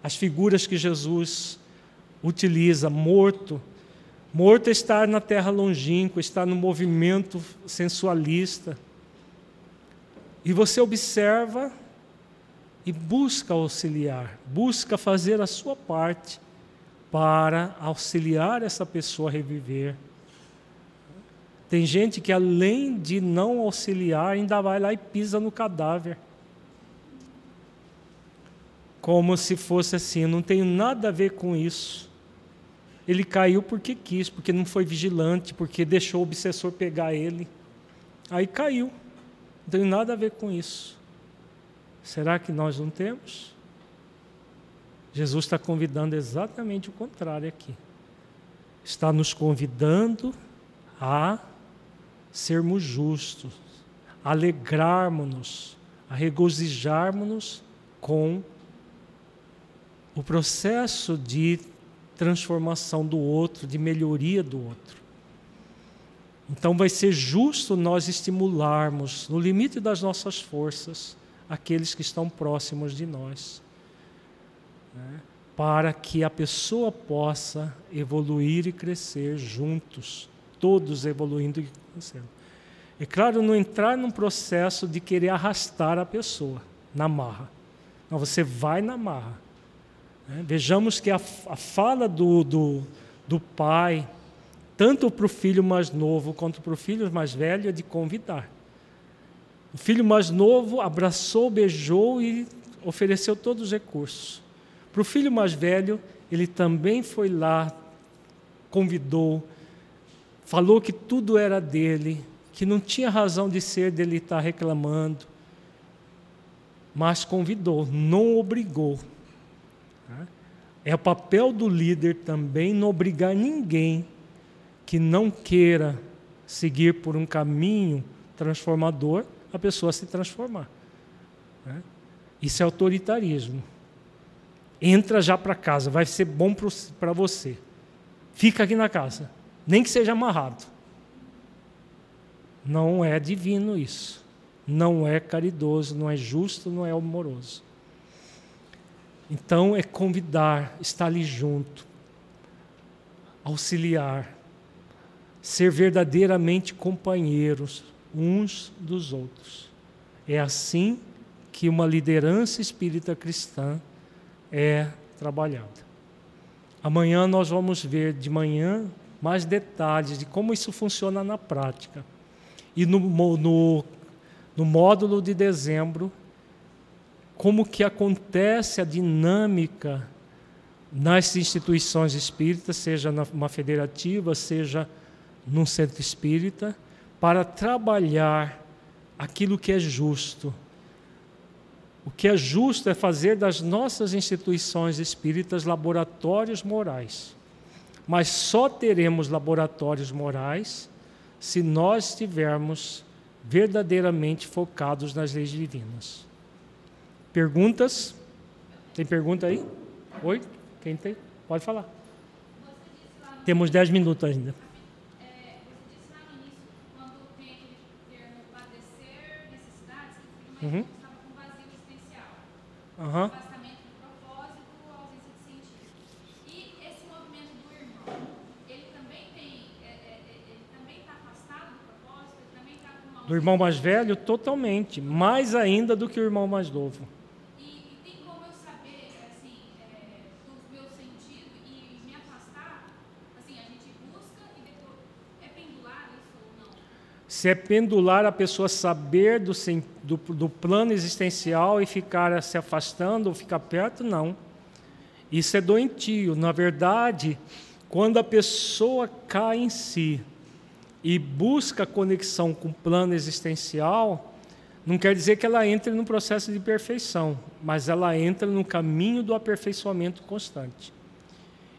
as figuras que Jesus utiliza, morto. Morto é estar na terra longínqua, estar no movimento sensualista. E você observa e busca auxiliar, busca fazer a sua parte para auxiliar essa pessoa a reviver. Tem gente que, além de não auxiliar, ainda vai lá e pisa no cadáver. Como se fosse assim, não tenho nada a ver com isso. Ele caiu porque quis, porque não foi vigilante, porque deixou o obsessor pegar ele. Aí caiu. Não tem nada a ver com isso. Será que nós não temos? Jesus está convidando exatamente o contrário aqui. Está nos convidando a sermos justos, alegrarmos-nos, a regozijarmos-nos com o processo de transformação do outro, de melhoria do outro. Então vai ser justo nós estimularmos, no limite das nossas forças, aqueles que estão próximos de nós, né? para que a pessoa possa evoluir e crescer juntos, todos evoluindo e crescendo. É claro, não entrar num processo de querer arrastar a pessoa na marra. Não, você vai na marra. Né? Vejamos que a, a fala do, do, do pai, tanto para o filho mais novo quanto para o filho mais velho, é de convidar. O filho mais novo abraçou, beijou e ofereceu todos os recursos. Para o filho mais velho, ele também foi lá, convidou, falou que tudo era dele, que não tinha razão de ser dele estar reclamando, mas convidou, não obrigou. É o papel do líder também não obrigar ninguém que não queira seguir por um caminho transformador a pessoa se transformar. Né? Isso é autoritarismo. Entra já para casa, vai ser bom para você. Fica aqui na casa, nem que seja amarrado. Não é divino isso. Não é caridoso, não é justo, não é amoroso. Então é convidar, estar ali junto, auxiliar, ser verdadeiramente companheiros, uns dos outros. É assim que uma liderança espírita cristã é trabalhada. Amanhã nós vamos ver de manhã mais detalhes de como isso funciona na prática. E no, no, no módulo de dezembro, como que acontece a dinâmica nas instituições espíritas, seja numa federativa, seja num centro espírita, para trabalhar aquilo que é justo. O que é justo é fazer das nossas instituições espíritas laboratórios morais. Mas só teremos laboratórios morais se nós estivermos verdadeiramente focados nas leis divinas. Perguntas? Tem pergunta aí? Oi? Quem tem? Pode falar. Temos dez minutos ainda. Com uma... Do irmão mais velho, totalmente. Mais ainda do que o irmão mais novo. Se é pendular a pessoa saber do, do, do plano existencial e ficar se afastando ou ficar perto, não. Isso é doentio. Na verdade, quando a pessoa cai em si e busca conexão com o plano existencial, não quer dizer que ela entre no processo de perfeição, mas ela entra no caminho do aperfeiçoamento constante.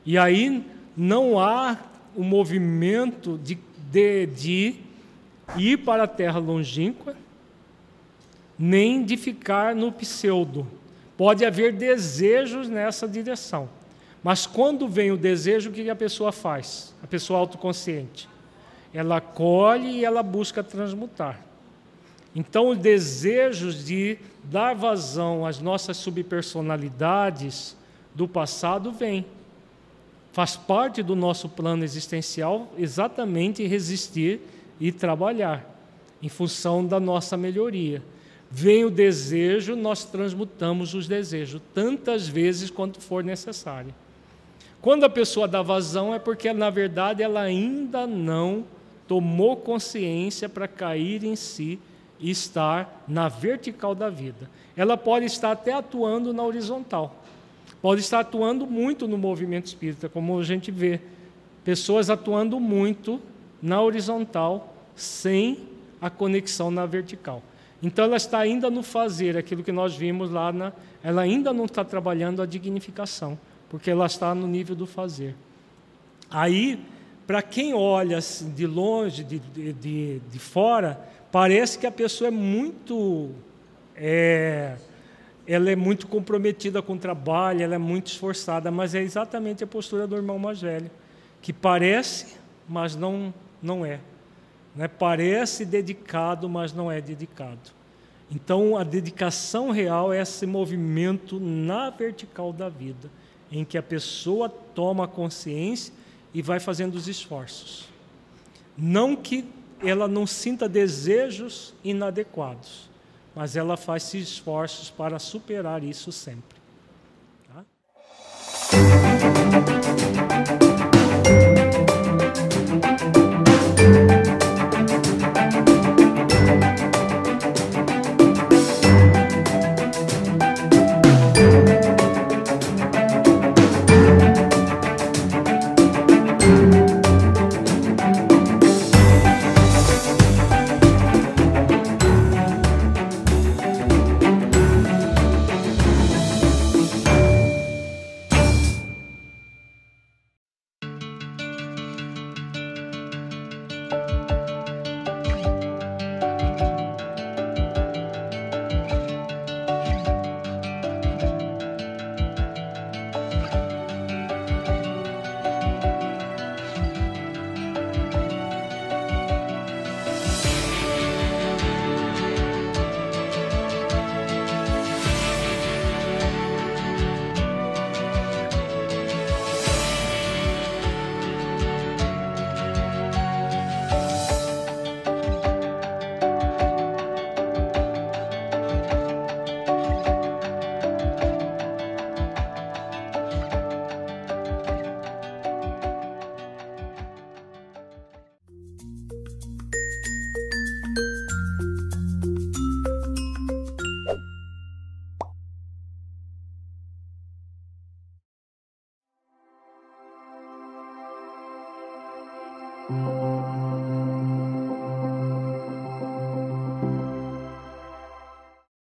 E aí não há o movimento de, de, de ir para a terra longínqua, nem de ficar no pseudo. Pode haver desejos nessa direção. Mas quando vem o desejo, o que a pessoa faz? A pessoa autoconsciente. Ela colhe e ela busca transmutar. Então, os desejos de dar vazão às nossas subpersonalidades do passado vêm. Faz parte do nosso plano existencial exatamente resistir e trabalhar em função da nossa melhoria. Vem o desejo, nós transmutamos os desejos tantas vezes quanto for necessário. Quando a pessoa dá vazão é porque, na verdade, ela ainda não tomou consciência para cair em si e estar na vertical da vida. Ela pode estar até atuando na horizontal. Pode estar atuando muito no movimento espírita, como a gente vê. Pessoas atuando muito na horizontal, sem a conexão na vertical. Então ela está ainda no fazer, aquilo que nós vimos lá, na, ela ainda não está trabalhando a dignificação porque ela está no nível do fazer. Aí, para quem olha assim, de longe, de, de, de, fora, parece que a pessoa é muito. É, ela é muito comprometida com o trabalho, ela é muito esforçada, mas é exatamente a postura do irmão mais velho, que parece, mas não, não é. Né? Parece dedicado, mas não é dedicado. Então, a dedicação real é esse movimento na vertical da vida em que a pessoa toma consciência e vai fazendo os esforços. Não que ela não sinta desejos inadequados, mas ela faz esforços para superar isso sempre. Tá?